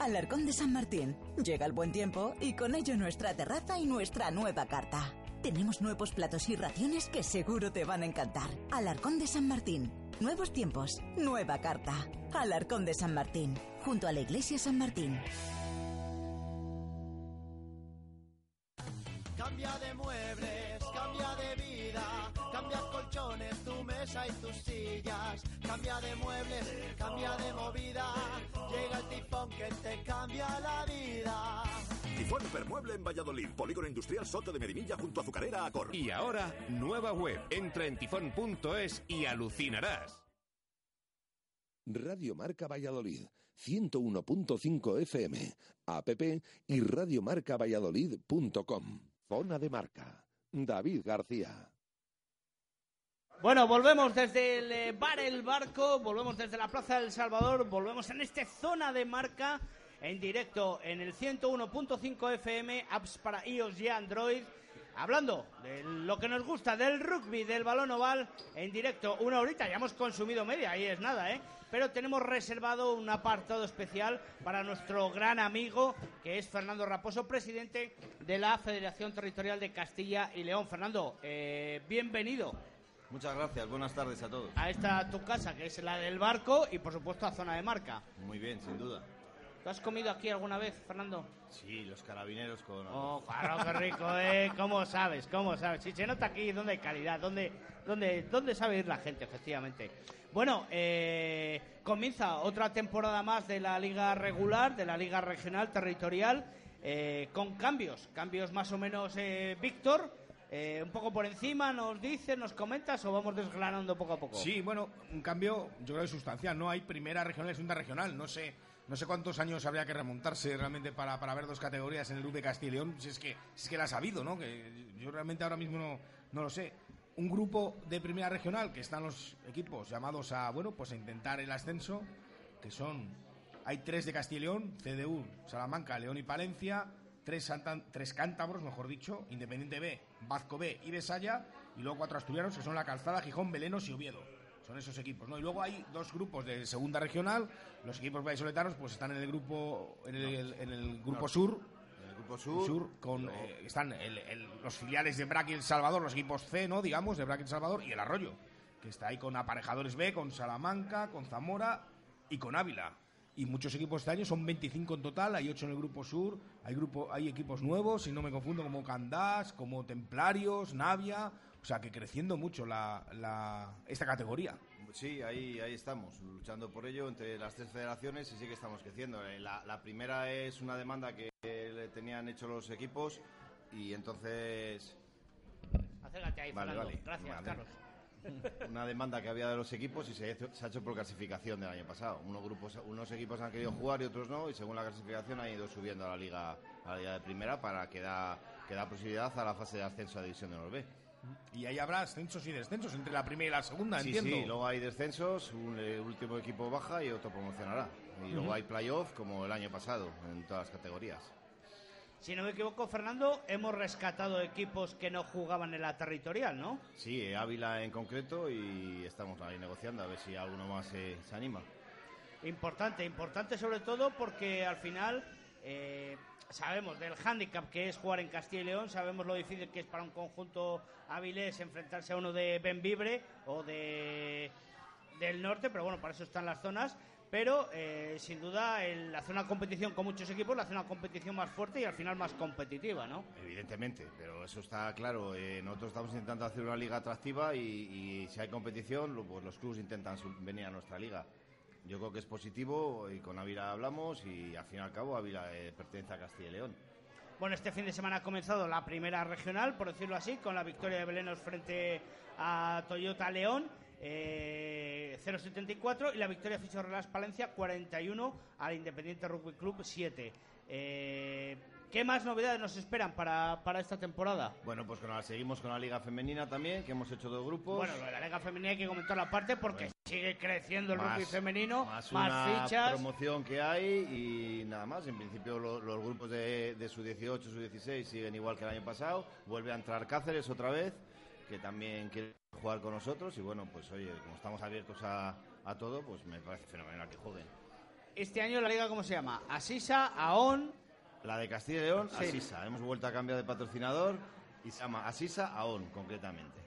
Alarcón de San Martín. Llega el buen tiempo y con ello nuestra terraza y nuestra nueva carta. Tenemos nuevos platos y raciones que seguro te van a encantar. Alarcón de San Martín. Nuevos tiempos, nueva carta. Alarcón de San Martín, junto a la iglesia San Martín. Cambia de muebles, mesa y tus sillas. Cambia de muebles, cambia de movida. Llega el tifón que te cambia la vida. Tifón Hipermueble en Valladolid, Polígono Industrial Soto de Medinilla junto a Azucarera Acor. Y ahora, nueva web. Entra en tifón.es y alucinarás. Radio Marca Valladolid, 101.5 FM, app y radiomarcavalladolid.com. Zona de marca. David García. Bueno, volvemos desde el eh, bar El Barco, volvemos desde la Plaza del Salvador, volvemos en esta zona de marca en directo en el 101.5 FM, apps para iOS y Android. Hablando de lo que nos gusta del rugby, del balón oval, en directo, una horita, ya hemos consumido media, ahí es nada, ¿eh? Pero tenemos reservado un apartado especial para nuestro gran amigo, que es Fernando Raposo, presidente de la Federación Territorial de Castilla y León. Fernando, eh, bienvenido Muchas gracias, buenas tardes a todos. a esta tu casa, que es la del barco, y por supuesto a zona de marca. Muy bien, sin duda. ¿Tú has comido aquí alguna vez, Fernando? Sí, los carabineros con... Oh, claro, qué rico, ¿eh? ¿Cómo sabes? ¿Cómo sabes? Sí, se nota aquí dónde hay calidad, dónde, dónde, dónde sabe ir la gente, efectivamente. Bueno, eh, comienza otra temporada más de la liga regular, de la liga regional territorial, eh, con cambios, cambios más o menos, eh, Víctor, eh, un poco por encima, nos dices, nos comentas o vamos desgranando poco a poco. Sí, bueno, un cambio yo creo que sustancial. No hay primera regional y segunda regional. No sé, no sé cuántos años habría que remontarse realmente para, para ver dos categorías en el de Castilla y León. Si es que, si es que las ha habido, ¿no? Que yo realmente ahora mismo no, no lo sé. Un grupo de primera regional que están los equipos llamados a, bueno, pues a intentar el ascenso, que son, hay tres de Castilla y León, CDU, Salamanca, León y Palencia, tres, tres cántabros, mejor dicho, Independiente B, Vasco B y Besaya, y luego cuatro asturianos que son La Calzada, Gijón, Belenos y Oviedo. Son esos equipos, ¿no? Y luego hay dos grupos de segunda regional. Los equipos vallisoletanos pues están en el grupo en el, en el grupo sur. El grupo sur. con eh, están el- el- los filiales de Braque y El Salvador, los equipos C, ¿no? Digamos, de Braque y El Salvador y el Arroyo, que está ahí con aparejadores B, con Salamanca, con Zamora y con Ávila. Y muchos equipos este año, son 25 en total, hay 8 en el grupo sur, hay grupo hay equipos nuevos, si no me confundo, como Candás, como Templarios, Navia, o sea que creciendo mucho la, la- esta categoría. Sí, ahí, ahí estamos, luchando por ello entre las tres federaciones y sí que estamos creciendo. Eh, La, la primera es una demanda que le tenían hecho los equipos y entonces... Acércate ahí, Vale, Fernando. vale. Gracias, Vale. Carlos. Una demanda que había de los equipos y se, ha hecho por clasificación del año pasado. Unos, grupos, unos equipos han querido jugar y otros no y según la clasificación han ido subiendo a la liga, a la liga de primera para que da, que da posibilidad a la fase de ascenso a División de Honor B. Y ahí habrá ascensos y descensos entre la primera y la segunda, Sí, entiendo. sí, luego hay descensos, un último equipo baja y otro promocionará. Y luego hay playoff como el año pasado en todas las categorías. Si no me equivoco, Fernando, hemos rescatado equipos que no jugaban en la territorial, ¿no? Sí, Ávila en concreto y estamos ahí negociando a ver si alguno más eh, se anima. Importante, importante sobre todo porque al final eh, sabemos del hándicap que es jugar en Castilla y León, sabemos lo difícil que es para un conjunto avilés enfrentarse a uno de Benvibre o de del norte, pero bueno, para eso están las zonas. Pero eh, sin duda el hacer una competición con muchos equipos la hace una competición más fuerte y al final más competitiva, ¿no? Evidentemente, pero eso está claro. Eh, nosotros estamos intentando hacer una liga atractiva y, y si hay competición, lo- pues los clubes intentan venir a nuestra liga. Yo creo que es positivo y con Ávila hablamos y al fin y al cabo Ávila eh, pertenece a Castilla y León. Bueno, este fin de semana ha comenzado la primera regional, por decirlo así, con la victoria de Belenos frente a Toyota León. Eh, 0-74 y la victoria de Fichorrelas Palencia 41 al Independiente Rugby Club 7. Eh, ¿Qué más novedades nos esperan para, para esta temporada? Bueno, pues con la- seguimos con la liga femenina también, que hemos hecho dos grupos. Bueno, lo de la Liga Femenina hay que comentar la parte porque sigue creciendo el Más- rugby femenino, más más, una fichas. promoción que hay y nada más. En principio lo- los grupos de, de su 18, su 16 siguen igual que el año pasado. Vuelve a entrar Cáceres otra vez, que también quiere jugar con nosotros. Y bueno, pues oye, como estamos abiertos a, a todo, pues me parece fenomenal que jueguen. Este año la liga, ¿cómo se llama? Asisa, Aon. La de Castilla y León, Sí. Asisa. Hemos vuelto a cambiar de patrocinador y se llama Asisa Aon, concretamente.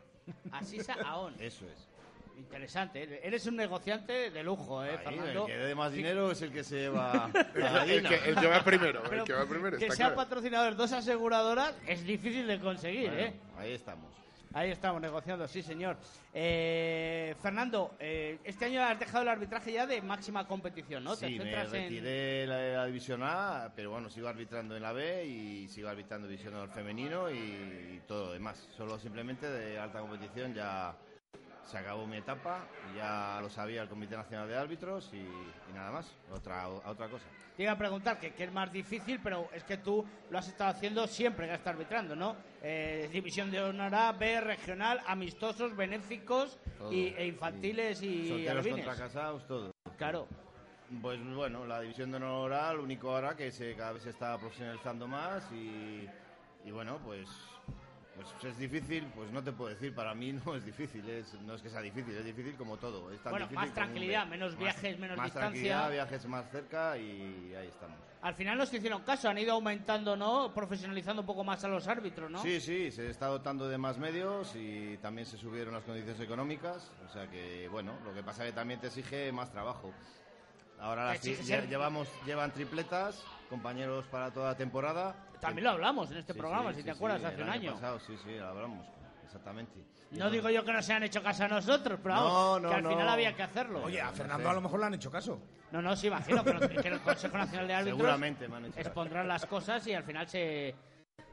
Asisa, Aon. *laughs* Eso es. Interesante, ¿eh? eres un negociante de lujo, ¿eh, Ahí, Fernando? el que dé más Sí. dinero es el que se lleva *laughs* la El que- el que va primero, el que va primero, que está sea claro. patrocinador dos aseguradoras es difícil de conseguir, Bueno, ¿eh? Ahí estamos. Ahí estamos negociando, sí, señor. Eh, Fernando, eh, este año has dejado el arbitraje ya de máxima competición, ¿no? Sí, me centras en- retiré la, la división A, pero bueno, sigo arbitrando en la B y sigo arbitrando división femenino y, y todo lo demás. Solo simplemente de alta competición ya se acabó mi etapa, y ya lo sabía el Comité Nacional de Árbitros y, y nada más, otra, otra cosa. Te iba a preguntar que, que es más difícil, pero es que tú lo has estado haciendo siempre que estás arbitrando, ¿no? Eh, división de honor A, B, regional, amistosos, benéficos Todo. y, e infantiles y, Solteros alevines. contra casados, todo. Claro. Pues bueno, la división de honor A, lo único ahora que se, cada vez se está profesionalizando más y, y bueno, pues, pues es difícil, pues no te puedo decir, para mí no es difícil, es, no es que sea difícil, es difícil como todo. Es tan Bueno, difícil más un tranquilidad, menos más- viajes, menos más distancia. tranquilidad, viajes más cerca y ahí estamos. Al final nos hicieron caso, han ido aumentando, ¿no? Profesionalizando un poco más a los árbitros, ¿no? Sí, sí, se está dotando de más medios y también se subieron las condiciones económicas, o sea que bueno, lo que pasa es que también te exige más trabajo. Ahora las lle- llevamos llevan tripletas, compañeros para toda la temporada. También lo hablamos en este Sí, programa, sí, si sí, te acuerdas, sí, hace el un año. pasado, sí, sí, lo hablamos, exactamente. No digo yo que no se han hecho caso a nosotros, pero vamos, No, no, que al no. final había que hacerlo. Oye, a Fernando a lo mejor le han hecho caso. No, no, sí, imagino que, que el Consejo Nacional de Árbitros Seguramente me han hecho caso. expondrán las cosas y al final se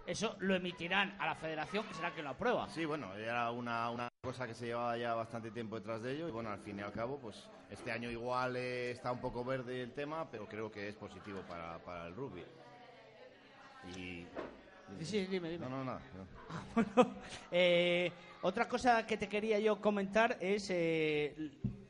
eso lo emitirán a la Federación, que será quien lo aprueba. Sí, bueno, era una, una cosa que se llevaba ya bastante tiempo detrás de ello y bueno, al fin y al cabo, pues este año igual eh, está un poco verde el tema, pero creo que es positivo para, para el rugby. Y... Sí, sí, dime, dime. No, no, nada. *laughs* no. Eh, otra cosa que te quería yo comentar es eh,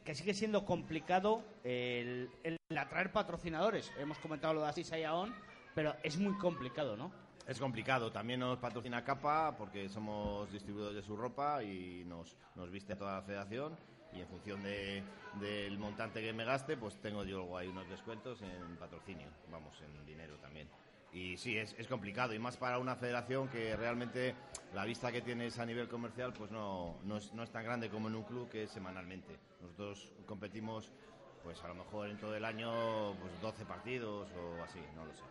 que sigue siendo complicado el, el atraer patrocinadores. Hemos comentado lo de Asisa y Aon, pero es muy complicado, ¿no? Es complicado, también nos patrocina Capa porque somos distribuidores de su ropa y nos, nos viste toda la federación y en función de- del montante que me gaste, pues tengo yo luego ahí unos descuentos en patrocinio, vamos, en dinero también. Y sí, es, es complicado y más para una federación que realmente la vista que tienes a nivel comercial pues no, no, es, no es tan grande como en un club que es semanalmente. Nosotros competimos pues a lo mejor en todo el año pues 12 partidos o así, no lo sé.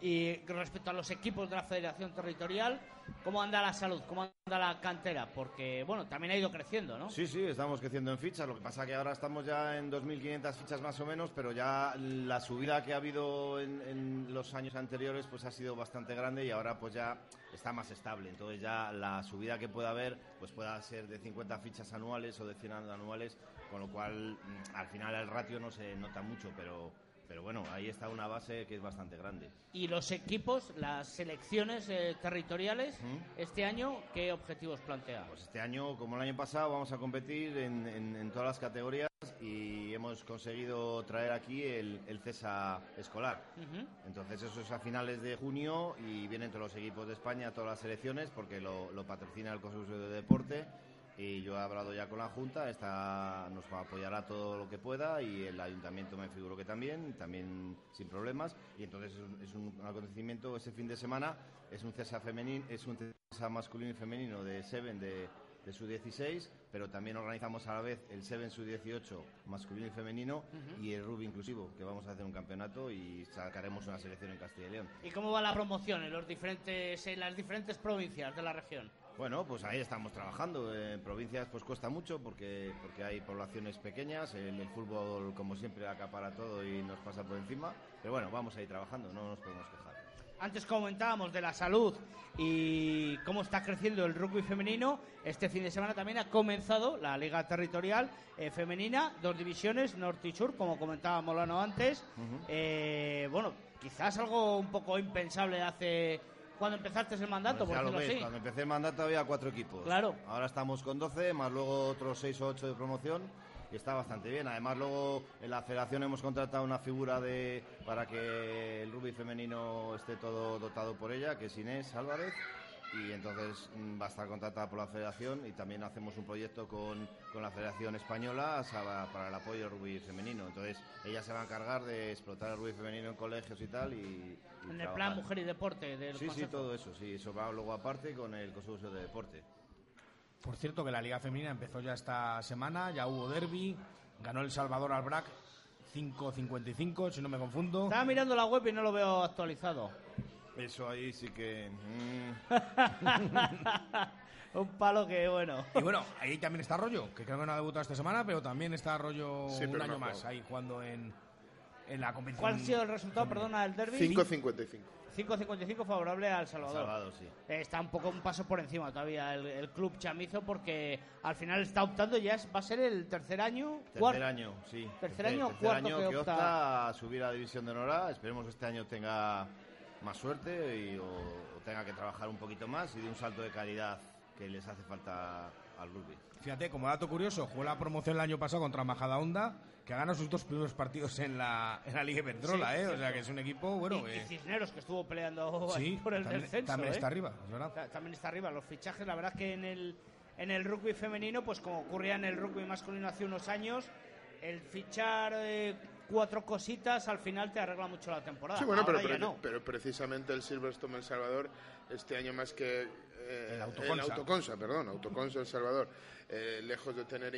Y respecto a los equipos de la Federación Territorial, ¿cómo anda la salud? ¿Cómo anda la cantera? Porque, bueno, también ha ido creciendo, ¿no? Sí, sí, estamos creciendo en fichas. Lo que pasa que ahora estamos ya en 2.500 fichas más o menos, pero ya la subida que ha habido en, en los años anteriores pues ha sido bastante grande y ahora pues ya está más estable. Entonces ya la subida que pueda haber pues pueda ser de 50 fichas anuales o de 100 anuales, con lo cual mm, al final el ratio no se nota mucho, pero, pero bueno, ahí está una base que es bastante grande. Y los equipos, las selecciones eh, territoriales, este año, ¿qué objetivos plantea? Pues este año, como el año pasado, vamos a competir en, en- en todas las categorías y hemos conseguido traer aquí el, el CESA escolar. Entonces eso es a finales de junio y vienen todos los equipos de España, todas las selecciones, porque lo, lo patrocina el Consejo de Deporte Y yo he hablado ya con la Junta, esta nos apoyará todo lo que pueda y el Ayuntamiento me figuro que también, también sin problemas. Y entonces es un, es un acontecimiento ese fin de semana, es un CESA, femenino, es un CESA masculino y femenino de Seven de, de su 16, pero también organizamos a la vez el Seven su 18 masculino y femenino y el rugby inclusivo, que vamos a hacer un campeonato y sacaremos una selección en Castilla y León. ¿Y cómo va la promoción en, los diferentes, en las diferentes provincias de la región? Bueno, pues ahí estamos trabajando. En provincias pues cuesta mucho porque, porque hay poblaciones pequeñas, el, el fútbol como siempre acapara todo y nos pasa por encima, pero bueno, vamos a ir trabajando, no nos podemos quejar. Antes comentábamos de la salud y cómo está creciendo el rugby femenino. Este fin de semana también ha comenzado la Liga Territorial eh, Femenina, dos divisiones, norte y sur, como comentaba Molano antes. Eh, bueno, quizás algo un poco impensable hace cuando empezaste el mandato, Pues por ya lo decirlo ves, así. cuando empecé el mandato había cuatro equipos. Claro. Ahora estamos con 12, más luego otros 6 o 8 de promoción. Y está bastante bien. Además, luego en la federación hemos contratado una figura de para que el rugby femenino esté todo dotado por ella, que es Inés Álvarez. Y entonces mm, va a estar contratada por la federación y también hacemos un proyecto con, con la Federación Española para el apoyo al rugby femenino. Entonces ella se va a encargar de explotar el rugby femenino en colegios y tal. Y, y En el trabajar. plan mujer y deporte del Sí, sí, todo eso, sí, eso va luego aparte con el Consejo de Deporte. Por cierto, que la Liga Femenina empezó ya esta semana, ya hubo derby, ganó El Salvador al BRAC 5-55, si no me confundo. Estaba mirando la web y no lo veo actualizado. Eso ahí sí que... mm. *laughs* Un palo que, bueno. Y bueno, ahí también está Arroyo, que creo que no ha debutado esta semana, pero también está Arroyo Sí, un no año ha más ahí jugando en, en la competición. ¿Cuál ha sido el resultado, perdona, del derby? 5.55. 5.55 favorable al Salvador. Salvador, sí. Eh, Está un poco un paso por encima todavía el, el club chamizo porque al final está optando ya es- va a ser el tercer año Tercer cuarto. año, sí. Tercer año tercer cuarto año que que opta. opta a subir a División de Honor. Esperemos que este año tenga más suerte y, o, o tenga que trabajar un poquito más y de un salto de calidad que les hace falta al rugby. Fíjate, como dato curioso, jugó la promoción el año pasado contra Majada Honda, que ha ganado sus dos primeros partidos en la, en la Liga Iberdrola, Sí, ¿eh? O sea que es un equipo, bueno... y, y eh, Cisneros que estuvo peleando Sí, por el también- descenso. también ¿eh? está arriba, es verdad. Ta- También está arriba. Los fichajes, la verdad que en el, en el rugby femenino, pues como ocurría en el rugby masculino hace unos años, el fichar eh, cuatro cositas al final te arregla mucho la temporada. Sí, bueno, pero, pero, no. pero precisamente el Silverstone El Salvador, este año más que eh, El Autoconsa. Autoconsa, perdón, Autoconsa El Salvador, eh, lejos de tener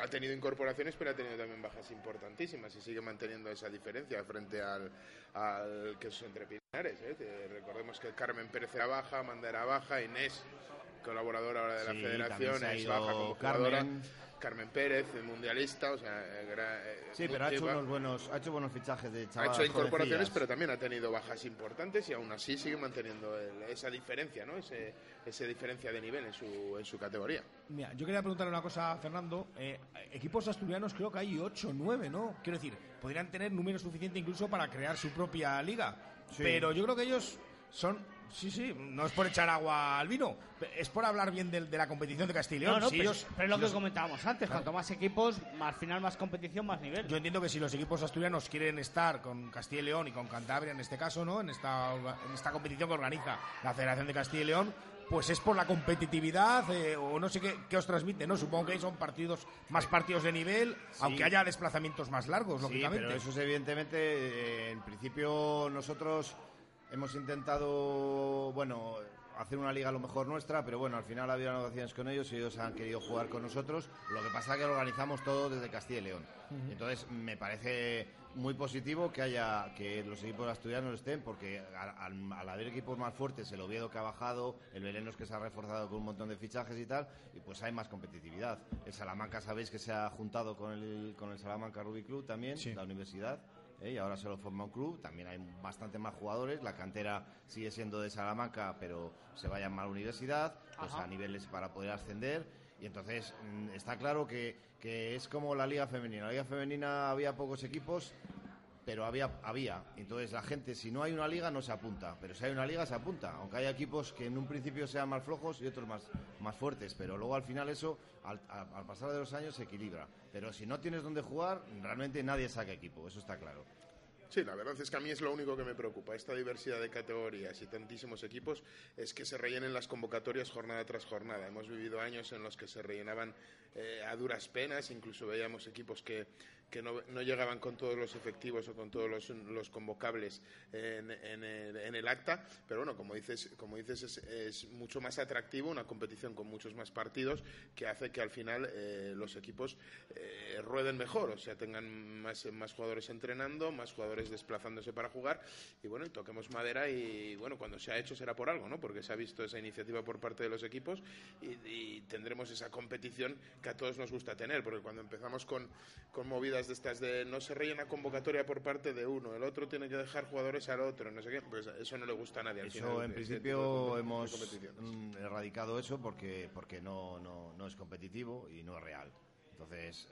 ha tenido incorporaciones, pero ha tenido también bajas importantísimas y sigue manteniendo esa diferencia frente al, al que es entre Pinares. ¿eh? Recordemos que Carmen Pérez era baja, Amanda era baja, Inés, colaboradora ahora de la Sí, Federación, es baja como jugadora. Carmen. Carmen Pérez, mundialista, o sea, gra- eh, Sí, pero ha hecho unos buenos, ha hecho buenos fichajes de ha chavales hecho incorporaciones, pero también ha tenido bajas importantes y aún así sigue manteniendo el- esa diferencia, ¿no? Ese, esa diferencia de nivel en su, en su categoría. Mira, yo quería preguntarle una cosa a Fernando. Eh, equipos asturianos creo que hay 8 o 9, ¿no? Quiero decir, podrían tener número suficiente incluso para crear su propia liga. Sí. Pero yo creo que ellos son... Sí, sí, no es por echar agua al vino, es por hablar bien de, la competición de Castilla y León. No, no, Si pero, ellos- pero es lo si que los- comentábamos antes. Cuanto más equipos, al final más competición, más nivel. Yo entiendo que si los equipos asturianos quieren estar con Castilla y León y con Cantabria en este caso, ¿no? En esta, orga- en esta competición que organiza la Federación de Castilla y León, pues es por la competitividad eh, o no sé qué, qué os transmite, ¿no? Supongo que son partidos, más partidos de nivel, aunque haya desplazamientos más largos, Sí, lógicamente. pero eso es evidentemente, eh, en principio nosotros hemos intentado, bueno, hacer una liga a lo mejor nuestra, pero bueno, al final ha habido negociaciones con ellos y ellos han querido jugar con nosotros. Lo que pasa es que lo organizamos todo desde Castilla y León. Entonces me parece muy positivo que haya que los equipos asturianos estén, porque al, al- al haber equipos más fuertes, el Oviedo que ha bajado, el Belenos que se ha reforzado con un montón de fichajes y tal, y pues hay más competitividad. El Salamanca sabéis que se ha juntado con el, con el Salamanca Rugby Club también, la universidad. ¿Eh? y ahora solo forma un club, también hay bastante más jugadores, la cantera sigue siendo de Salamanca, pero se va a llamar universidad, pues Ajá. a niveles para poder ascender, y entonces mm, está claro que, que es como la liga femenina, la liga femenina había pocos equipos, pero había, había, entonces la gente, si no hay una liga no se apunta, pero si hay una liga se apunta, aunque hay equipos que en un principio sean más flojos y otros más, más fuertes, pero luego al final eso, al, al- al pasar de los años, se equilibra. Pero si no tienes donde jugar, realmente nadie saca equipo, eso está claro. Sí, la verdad es que a mí es lo único que me preocupa, esta diversidad de categorías y tantísimos equipos, es que se rellenen las convocatorias jornada tras jornada. Hemos vivido años en los que se rellenaban eh, a duras penas, incluso veíamos equipos que, que no, llegaban con todos los efectivos o con todos los, los convocables en, el, acta, pero bueno, como dices, como dices es, mucho más atractivo una competición con muchos más partidos que hace que al final eh, los equipos eh, rueden mejor, o sea, tengan más, más jugadores entrenando, más jugadores desplazándose para jugar y bueno, toquemos madera y bueno, cuando se ha hecho será por algo, ¿no? Porque se ha visto esa iniciativa por parte de los equipos y, y tendremos esa competición que a todos nos gusta tener, porque cuando empezamos con, con movidas de estas de no se rellena convocatoria por parte de uno, el otro tiene que dejar jugadores al otro, no sé qué, pues eso no le gusta a nadie. al Eso final, en principio de hemos mm, erradicado eso porque, porque no, no, no es competitivo y no es real. Entonces,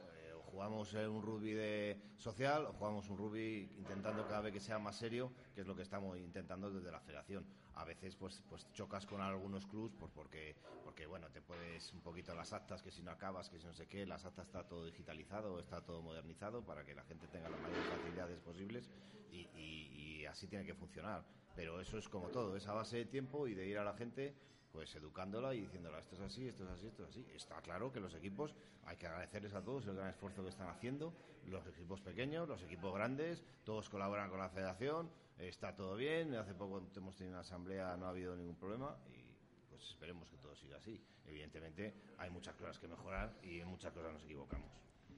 jugamos un rugby de social o jugamos un rugby intentando cada vez que sea más serio, que es lo que estamos intentando desde la federación. A veces pues, pues chocas con algunos clubs pues porque, porque bueno, te puedes un poquito las actas, que si no acabas, que si no sé qué, las actas está todo digitalizado, está todo modernizado para que la gente tenga las mayores facilidades posibles y así tiene que funcionar. Pero eso es como todo, es a base de tiempo y de ir a la gente pues educándola y diciéndola esto es así, esto es así, esto es así. Está claro que los equipos hay que agradecerles a todos el gran esfuerzo que están haciendo, los equipos pequeños, los equipos grandes, todos colaboran con la federación, está todo bien, hace poco hemos tenido una asamblea, no ha habido ningún problema y pues esperemos que todo siga así. Evidentemente hay muchas cosas que mejorar y en muchas cosas nos equivocamos.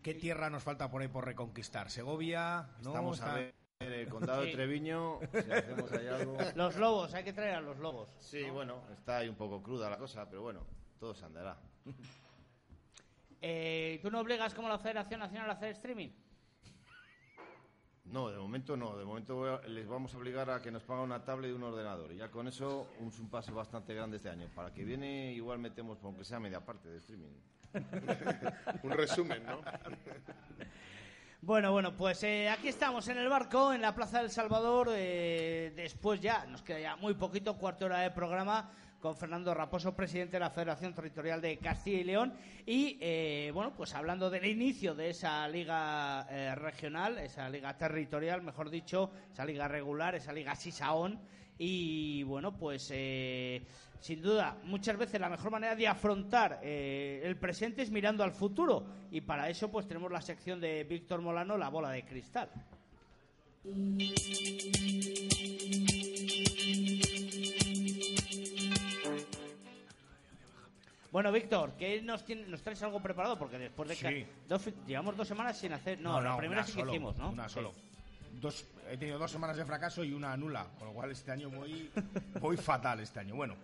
¿Qué tierra nos falta por ahí por reconquistar? ¿Segovia? ¿No? Estamos a ver en el condado Sí. de Treviño, si hacemos ahí algo. Los lobos, hay que traer a los lobos. Sí, bueno, está ahí un poco cruda la cosa, pero bueno, todo se andará. *laughs* Eh, ¿Tú no obligas como la Federación Nacional a hacer streaming? No, de momento no. De momento les vamos a obligar a que nos paguen una tablet y un ordenador. Y ya con eso un- es un paso bastante grande este año. Para que viene igual metemos, aunque sea media parte de streaming. *laughs* un resumen, ¿no? *laughs* Bueno, bueno, pues eh, aquí estamos en el barco, en la Plaza del Salvador. eh, después ya, nos queda ya muy poquito, cuarto hora de programa, con Fernando Raposo, presidente de la Federación Territorial de Castilla y León. Y, eh, bueno, pues hablando del inicio de esa liga eh, regional, esa liga territorial, mejor dicho, esa liga regular, esa liga Sisaón. Y, bueno, pues eh, sin duda, muchas veces la mejor manera de afrontar eh, el presente es mirando al futuro. Y para eso, pues tenemos la sección de Víctor Molano, la bola de cristal. Bueno, Víctor, ¿qué nos, tiene- nos traes algo preparado? Porque después de que dos llevamos dos semanas sin hacer... No, la primera sí que solo, hicimos, ¿no? Una Sí. Dos, he tenido dos semanas de fracaso y una nula, con lo cual este año voy, voy fatal este año. Bueno,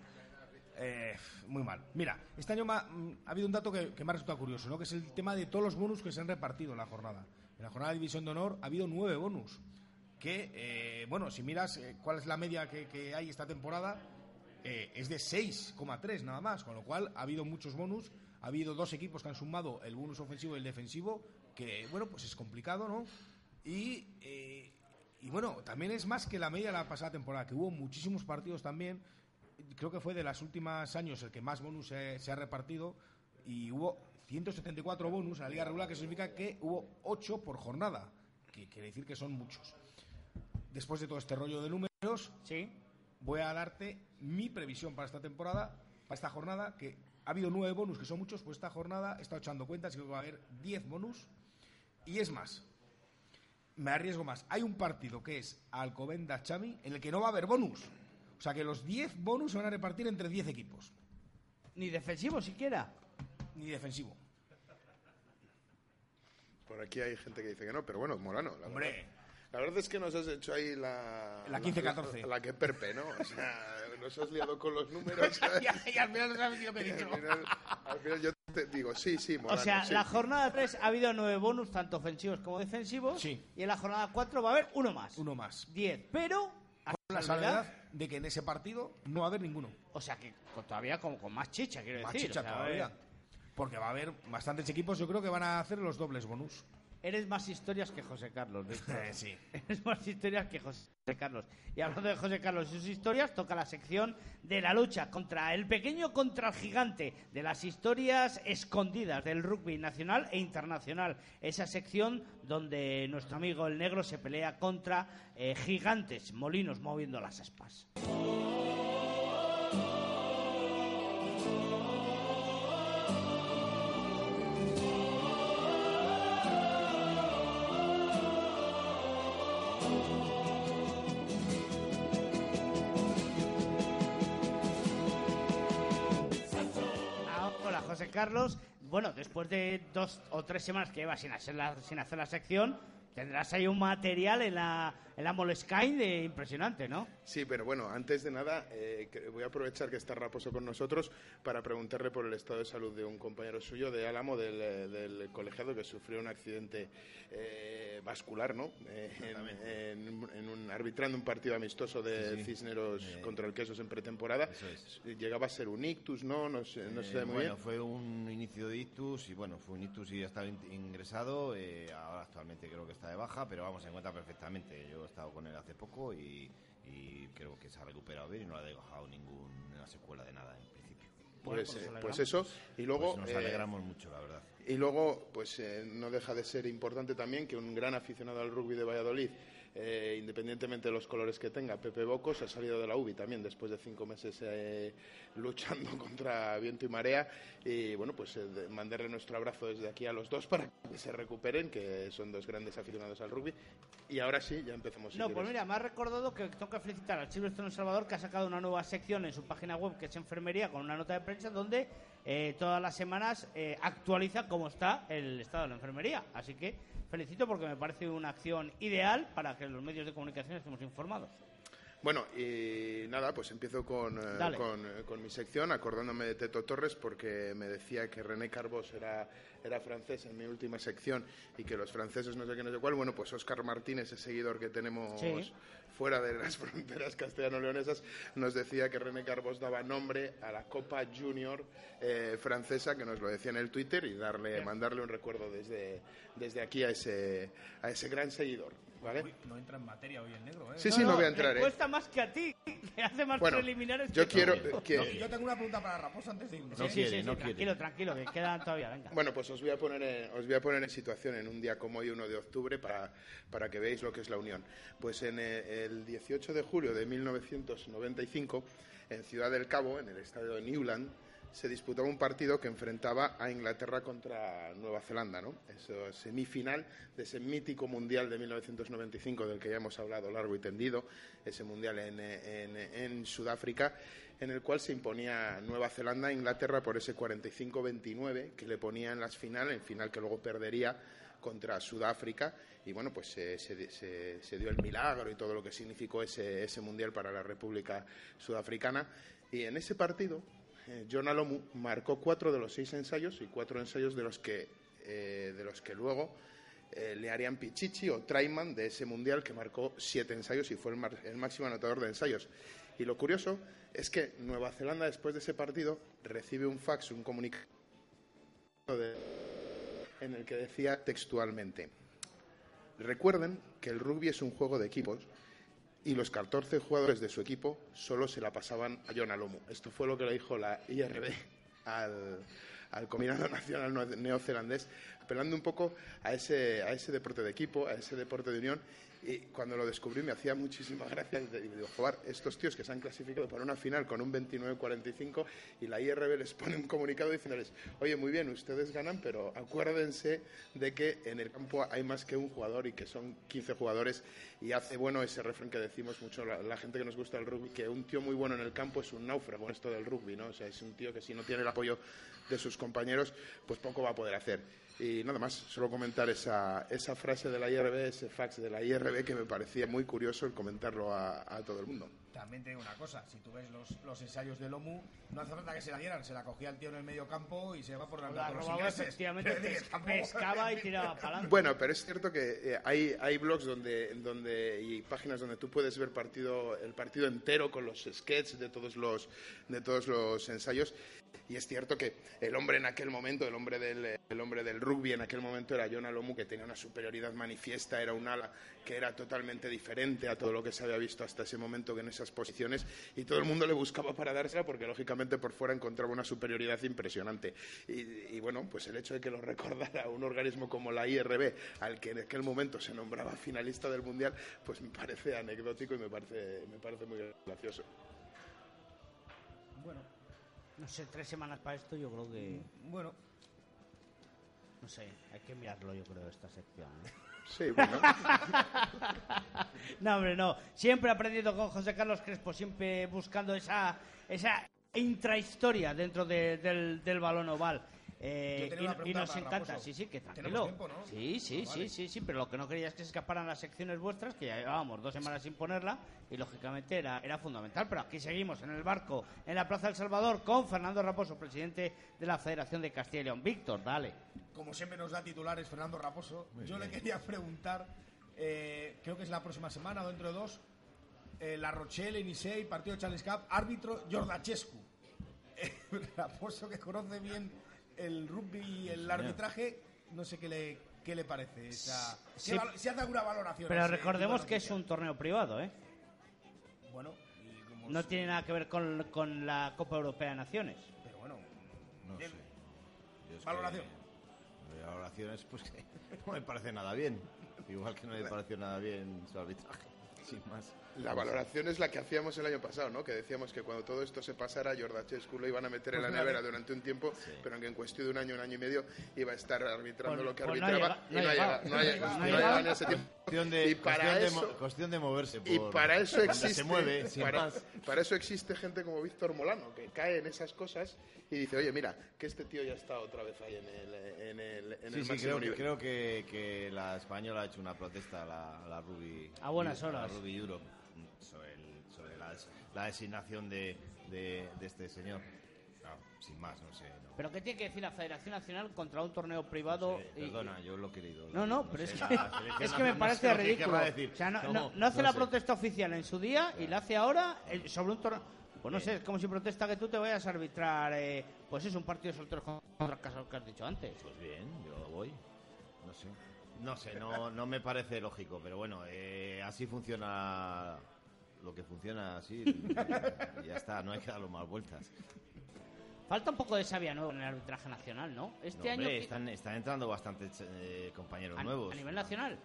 eh, muy mal. Mira, este año mm, ha habido un dato que, que me ha resultado curioso, ¿no? que es el tema de todos los bonus que se han repartido en la jornada. En la jornada de División de Honor ha habido nueve bonus. Que, eh, bueno, si miras eh, cuál es la media que, que hay esta temporada, eh, es de 6,3 nada más, con lo cual ha habido muchos bonus. Ha habido dos equipos que han sumado el bonus ofensivo y el defensivo, que, bueno, pues es complicado, ¿no? Y, eh, y bueno, también es más que la media de la pasada temporada, que hubo muchísimos partidos también. Creo que fue de los últimos años el que más bonus se, se ha repartido y hubo 174 bonus en la liga regular, que significa que hubo 8 por jornada, que quiere decir que son muchos. Después de todo este rollo de números, sí. voy a darte mi previsión para esta temporada, para esta jornada, que ha habido 9 bonus, que son muchos, pues esta jornada he estado echando cuentas y que va a haber 10 bonus. Y es más, me arriesgo más. Hay un partido que es Alcobendas Chami en el que no va a haber bonus. O sea que los 10 bonus se van a repartir entre 10 equipos. Ni defensivo siquiera. Ni defensivo. Por aquí hay gente que dice que no, pero bueno, Molano. La Hombre. Verdad, la verdad es que nos has hecho ahí la... La 15-14. La, la que perpe, ¿no? O sea, nos has liado con los números. *laughs* y, y al final no sabes lo que he dicho. al, final, al final yo te digo, sí, sí, Molano. O sea, sí. la jornada 3 ha habido nueve bonus, tanto ofensivos como defensivos. Sí. Y en la jornada 4 va a haber uno más. Uno más. 10. Pero, Con la salvedad- de que en ese partido no va a haber ninguno. O sea, que con- todavía con, con más chicha, quiero Más decir. chicha o sea, todavía. Porque va a haber bastantes equipos, yo creo que van a hacer los dobles bonus. Eres más historias que José Carlos. Víctor. Eh, sí. *laughs* Eres más historias que José Carlos. Y hablando de José Carlos y sus historias, toca la sección de la lucha contra el pequeño contra el gigante, de las historias escondidas del rugby nacional e internacional. Esa sección donde nuestro amigo el negro se pelea contra eh, gigantes, molinos moviendo las aspas. Carlos. Bueno, después de dos o tres semanas que llevas sin hacer la, sin hacer la sección, tendrás ahí un material en la, en la Moleskine de impresionante, ¿no? Sí, pero bueno, antes de nada, eh, voy a aprovechar que está Raposo con nosotros para preguntarle por el estado de salud de un compañero suyo de Álamo, del, eh, del colegiado, que sufrió un accidente eh, vascular, ¿no? Eh, en, en- en un, arbitrando un partido amistoso de Sí, sí. Cisneros Eh, contra el Quesos en pretemporada. Llegaba a ser un ictus, ¿no? No sé, no Eh, sé muy bueno, bien. fue un inicio de ictus y bueno, fue un ictus y ya estaba in- ingresado. eh, ahora actualmente creo que está de baja, pero vamos, se encuentra perfectamente. Yo he estado con él hace poco y, y creo que se ha recuperado bien y no le ha dejado ninguna secuela de nada en principio. Pues, eh, pues eso, y luego... Pues nos eh, alegramos mucho, la verdad. Y luego, pues eh, no deja de ser importante también que un gran aficionado al rugby de Valladolid, eh, independientemente de los colores que tenga, Pepe Bocos, ha salido de la UBI también después de cinco meses eh, luchando *laughs* contra viento y marea. Y bueno, pues eh, mandarle nuestro abrazo desde aquí a los dos para que se recuperen, que son dos grandes aficionados al rugby. Y ahora sí, ya empezamos. si No, pues quieres. mira, me ha recordado que que felicitar al Silverstone El Salvador que ha sacado una nueva sección en su página web que es enfermería con una nota de prensa donde eh, todas las semanas eh, actualiza cómo está el estado de la enfermería. Así que felicito porque me parece una acción ideal para que los medios de comunicación estemos informados. Bueno, y nada, pues empiezo con, eh, con, eh, con mi sección, acordándome de Teto Torres, porque me decía que René Carbos era, era francés en mi última sección y que los franceses no sé qué, no sé cuál. Bueno, pues Óscar Martínez, ese seguidor que tenemos Sí. Fuera de las *laughs* fronteras castellano-leonesas, nos decía que René Carbos daba nombre a la Copa Junior eh, francesa, que nos lo decía en el Twitter, y darle, mandarle un recuerdo desde, desde aquí a ese, a ese gran seguidor. ¿Vale? Uy, no entra en materia hoy el negro, ¿eh? Sí, sí, no voy a entrar, Le ¿eh? cuesta más que a ti, *laughs* le hace más Bueno, preliminares yo que quiero que- No, yo tengo una pregunta para Raposo antes de irme. Sí, sí, sí, sí, tranquilo, tranquilo, que quedan todavía, venga. Bueno, pues os voy, a poner en, os voy a poner en situación en un día como hoy, 1 de octubre, para, para que veáis lo que es la Unión. Pues en eh, el 18 de julio de 1995, en Ciudad del Cabo, en el estadio de Newland, se disputaba un partido que enfrentaba a Inglaterra contra Nueva Zelanda, ¿no? Eso, semifinal de ese mítico Mundial de 1995 del que ya hemos hablado largo y tendido, ese Mundial en, Sudáfrica, en el cual se imponía Nueva Zelanda a Inglaterra por ese 45-29 que le ponía en las finales, en final que luego perdería contra Sudáfrica y bueno pues se, se- se- se dio el milagro y todo lo que significó ese, ese mundial para la República Sudafricana y en ese partido eh, John Alomu marcó cuatro de los seis ensayos y cuatro ensayos de los que eh, de los que luego eh, le harían Pichichi o Traiman de ese mundial que marcó siete ensayos y fue el, el máximo anotador de ensayos. Y lo curioso es que Nueva Zelanda después de ese partido recibe un fax, un comunicado en el que decía textualmente, recuerden que el rugby es un juego de equipos y los 14 jugadores de su equipo solo se la pasaban a John Alomu. Esto fue lo que le dijo la IRB al, al combinado *laughs* nacional neo- neozelandés, apelando un poco a ese, a ese deporte de equipo, a ese deporte de unión. Y cuando lo descubrí me hacía muchísima *laughs* gracia. Y digo, joder, estos tíos que se han clasificado para una final con un 29-45 y la IRB les pone un comunicado diciéndoles, oye, muy bien, ustedes ganan, pero acuérdense de que en el campo hay más que un jugador y que son 15 jugadores y hace bueno ese refrán que decimos mucho la, la gente que nos gusta el rugby, que un tío muy bueno en el campo es un náufrago en esto del rugby, ¿no? O sea, es un tío que si no tiene el apoyo de sus compañeros, pues poco va a poder hacer. Y nada más, solo comentar esa, esa frase de la IRB, ese fax de la IRB, que me parecía muy curioso el comentarlo a, a todo el mundo. También te digo una cosa, si tú ves los, los ensayos de Lomu, no hace falta que se la dieran, se la cogía el tío en el medio campo y se va por La robaba efectivamente, *laughs* pes- pescaba y tiraba para adelante. Bueno, pero es cierto que eh, hay, hay blogs donde, donde y páginas donde tú puedes ver partido, el partido entero con los sketches de todos los, de todos los ensayos Y es cierto que el hombre en aquel momento, el hombre del, el hombre del rugby en aquel momento era John Alomu, que tenía una superioridad manifiesta, era un ala que era totalmente diferente a todo lo que se había visto hasta ese momento en esas posiciones, y todo el mundo le buscaba para dársela porque lógicamente por fuera encontraba una superioridad impresionante. Y, y bueno, pues el hecho de que lo *laughs* recordara un organismo como la IRB, al que en aquel momento se nombraba finalista del Mundial, pues me parece anecdótico y me parece, me parece muy gracioso. Bueno, no sé, tres semanas para esto yo creo que... Bueno. No sé, hay que mirarlo yo creo esta sección. ¿eh? *laughs* Sí, bueno. *laughs* no, hombre, no. Siempre aprendiendo con José Carlos Crespo, siempre buscando esa, esa intrahistoria dentro de- del, del balón oval. Eh, Yo tenía y, una y nos para encanta, Raposo. sí, sí, que tranquilo. tiempo, ¿no? Sí, sí, Ah, vale. sí, sí, sí, pero lo que no quería es que se escaparan las secciones vuestras, que ya llevábamos dos semanas sin ponerla, y lógicamente era, era fundamental. Pero aquí seguimos en el barco, en la Plaza del Salvador, con Fernando Raposo, presidente de la Federación de Castilla y León. Víctor, dale. Como siempre nos da titulares Fernando Raposo, Muy yo bien. le quería preguntar, eh, creo que es la próxima semana o dentro de dos, eh, La Rochelle, Enisei, partido Challenge Cup, árbitro Jordachescu. *laughs* Eh, Raposo, que conoce bien el rugby y el arbitraje, no sé qué le, qué le parece. esa- Sí. ¿qué val- si hace alguna valoración. Pero recordemos que es un torneo privado, ¿eh? Bueno, y como No tiene nada que ver con, con la Copa Europea de Naciones. Pero bueno, No Bien. sé. Que- Valoración. Mi valoración es pues que *laughs* no me parece nada bien. Igual que no me pareció nada bien su arbitraje, *laughs* sin más. La valoración es la que hacíamos el año pasado, ¿no? Que decíamos que cuando todo esto se pasara, Jordachescu lo iban a meter en la Pues nevera durante un tiempo, pero que en cuestión de un año, un año y medio, iba a estar arbitrando Pues- lo que pues arbitraba y no llegado. llegado, no ha llegado, No ha en ese tiempo. Cuestión de- y para cuestión de eso, mo- cuestión de moverse Y por para eso existe, se mueve, sin para, más. para eso existe gente como Víctor Molano, que cae en esas cosas y dice, oye, mira, que este tío ya está otra vez ahí en el, en el, en Sí, el sí, creo que, nivel. creo que, que la española ha hecho una protesta a la, la Ruby. A buenas la horas. Ruby Europe sobre, el- sobre la, la designación de, de, de este señor. Sin más, no sé. no. ¿Pero qué tiene que decir la Federación Nacional contra un torneo privado? Perdona, yo lo he querido. No, no, pero sé, es que, *laughs* es que me parece que ridículo. O sea, no, hace la sé. protesta oficial en su día y la hace ahora sobre un torneo. Pues no sé, es como si protesta que tú te vayas a arbitrar, eh, pues es un partido de solteros contra el caso que has dicho antes. Pues bien, yo voy. No sé. No sé, no, no me parece lógico, pero bueno, eh, así funciona lo que funciona así. *laughs* y ya está, no hay que darlo más vueltas. Falta un poco de sabia nueva en el arbitraje nacional, ¿no? Este No, año hombre, que- están, están entrando bastantes eh, compañeros a, nuevos. a nivel nacional.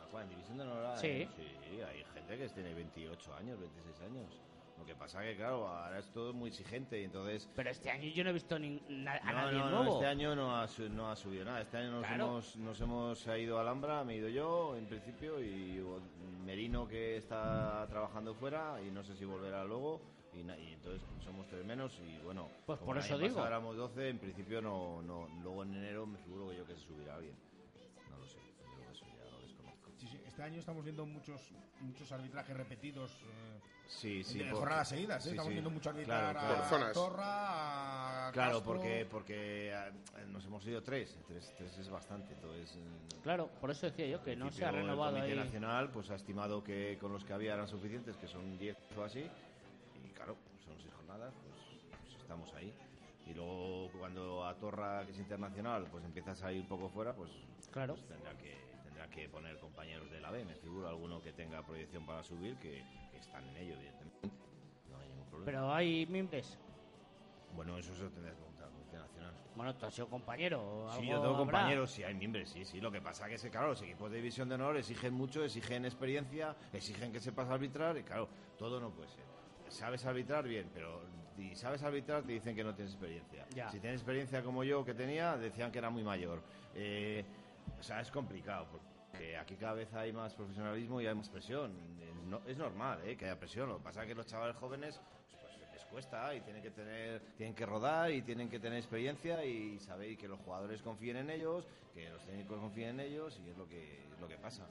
Ah, ¿cuál? ¿En división de honor? Sí. Eh, Sí, hay gente que tiene 28 años, 26 años. Lo que pasa que, claro, ahora es todo muy exigente y entonces... Pero este año yo no he visto ni- na- a No, nadie no, no, nuevo. este año no ha, su- no ha subido nada. Este año nos, Claro. hemos, nos hemos ido a Alhambra, me he ido yo en principio y Merino que está trabajando fuera y no sé si volverá luego. Y, y entonces somos tres menos y bueno, Pues por eso digo. éramos 12, en principio no, no, luego en enero me figuro que yo que se subirá alguien. Este año estamos viendo muchos muchos arbitrajes repetidos. eh, Sí, sí, De por- jornadas seguidas, ¿eh? sí, Estamos sí. viendo mucho arbitrar Claro, a claro. Por zonas. Torra, a Claro, Castro. porque, porque eh, nos hemos ido tres. tres. Tres es bastante, entonces... eh, Claro, por eso decía yo que no se ha renovado El Comité ahí. Nacional pues ha estimado que con los que había eran suficientes, que son 10 o así. Y claro, son seis jornadas, pues, pues estamos ahí. Y luego cuando a Torra, que es internacional, pues empiezas a ir un poco fuera, pues, Claro. pues tendrá que que poner compañeros de la B, me figuro, alguno que tenga proyección para subir, que, que están en ello, evidentemente. No hay ningún problema. Pero hay mimbres. Bueno, eso se lo tendrás que preguntar Comité Nacional. Bueno, tú has sido compañero. Sí, yo tengo habrá. compañeros, sí, hay miembros, sí, sí. Lo que pasa es que, claro, los equipos de división de honor exigen mucho, exigen experiencia, exigen que sepas arbitrar y, claro, todo no puede ser. Sabes arbitrar bien, pero si sabes arbitrar te dicen que no tienes experiencia. Ya. Si tienes experiencia como yo que tenía, decían que era muy mayor. Eh, o sea, es complicado, porque aquí cada vez hay más profesionalismo y hay más presión. No- es normal ¿eh? que haya presión, lo que pasa es que los chavales jóvenes pues les cuesta y tienen que tener tienen que rodar y tienen que tener experiencia y saber que los jugadores confíen en ellos que los técnicos confíen en ellos y es lo que es lo que pasa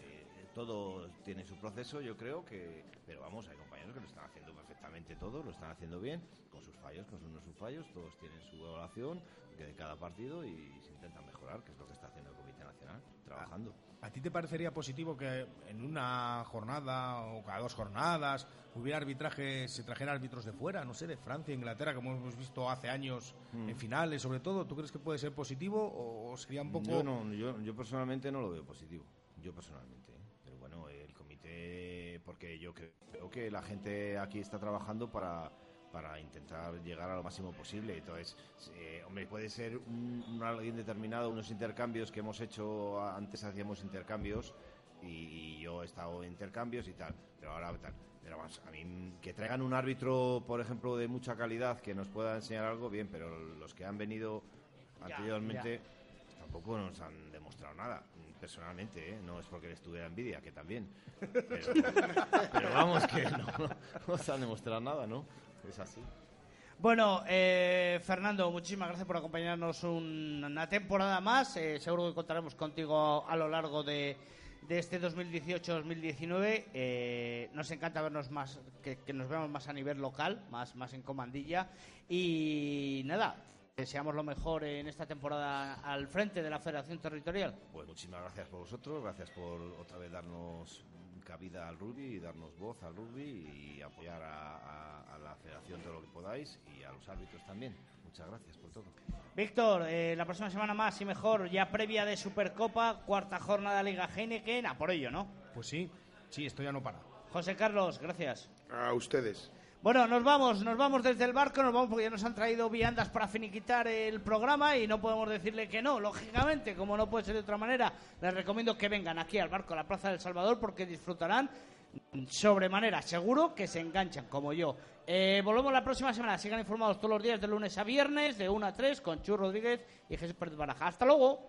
Eh, todo tiene su proceso yo creo que pero vamos hay compañeros que lo están haciendo perfectamente todo lo están haciendo bien con sus fallos con sus, no sus fallos todos tienen su evaluación de cada partido y se intenta mejorar, que es lo que está haciendo el Comité Nacional, trabajando. ¿A ti te parecería positivo que en una jornada o cada dos jornadas hubiera arbitrajes, se trajera árbitros de fuera, no sé, de Francia, Inglaterra, como hemos visto hace años Mm. en finales, sobre todo? ¿Tú crees que puede ser positivo o sería un poco.? Yo, no, yo, yo personalmente no lo veo positivo. Yo personalmente. ¿eh? Pero bueno, el comité, porque yo creo que la gente aquí está trabajando para, para intentar llegar a lo máximo posible. Entonces, eh, hombre, puede ser un, un alguien determinado, unos intercambios que hemos hecho, antes hacíamos intercambios y, y yo he estado en intercambios y tal, pero ahora tal. Pero vamos, a mí que traigan un árbitro, por ejemplo, de mucha calidad que nos pueda enseñar algo, bien, pero los que han venido anteriormente tampoco nos han demostrado nada, personalmente, ¿eh? no es porque les tuviera envidia, que también. *laughs* Pero, pero vamos, que no, no nos han demostrado nada, ¿no? Es así. Bueno, eh, Fernando, muchísimas gracias por acompañarnos un- una temporada más. Eh, seguro que contaremos contigo a lo largo de, de este 2018-2019. Eh, nos encanta vernos más, que, que nos veamos más a nivel local, más, más en comandilla. Y nada, deseamos lo mejor en esta temporada al frente de la Federación Territorial. Pues muchísimas gracias por vosotros, gracias por otra vez darnos cabida al rugby y darnos voz al rugby y apoyar a, a- a la federación todo lo que podáis y a los árbitros también. Muchas gracias por todo. Víctor, eh, la próxima semana más y mejor, ya previa de Supercopa, cuarta jornada de Liga Heineken, a por ello, ¿no? Pues sí, sí, esto ya no para. José Carlos, gracias. A ustedes. Bueno, nos vamos, nos vamos desde el barco, nos vamos porque ya nos han traído viandas para finiquitar el programa y no podemos decirle que no, lógicamente, como no puede ser de otra manera. Les recomiendo que vengan aquí al barco, a la Plaza del Salvador, porque disfrutarán sobremanera. Seguro que se enganchan, como yo. Eh, volvemos la próxima semana. Sigan informados todos los días de lunes a viernes, de 1 a 3, con Chu Rodríguez y Jesús Pérez Baraja. Hasta luego.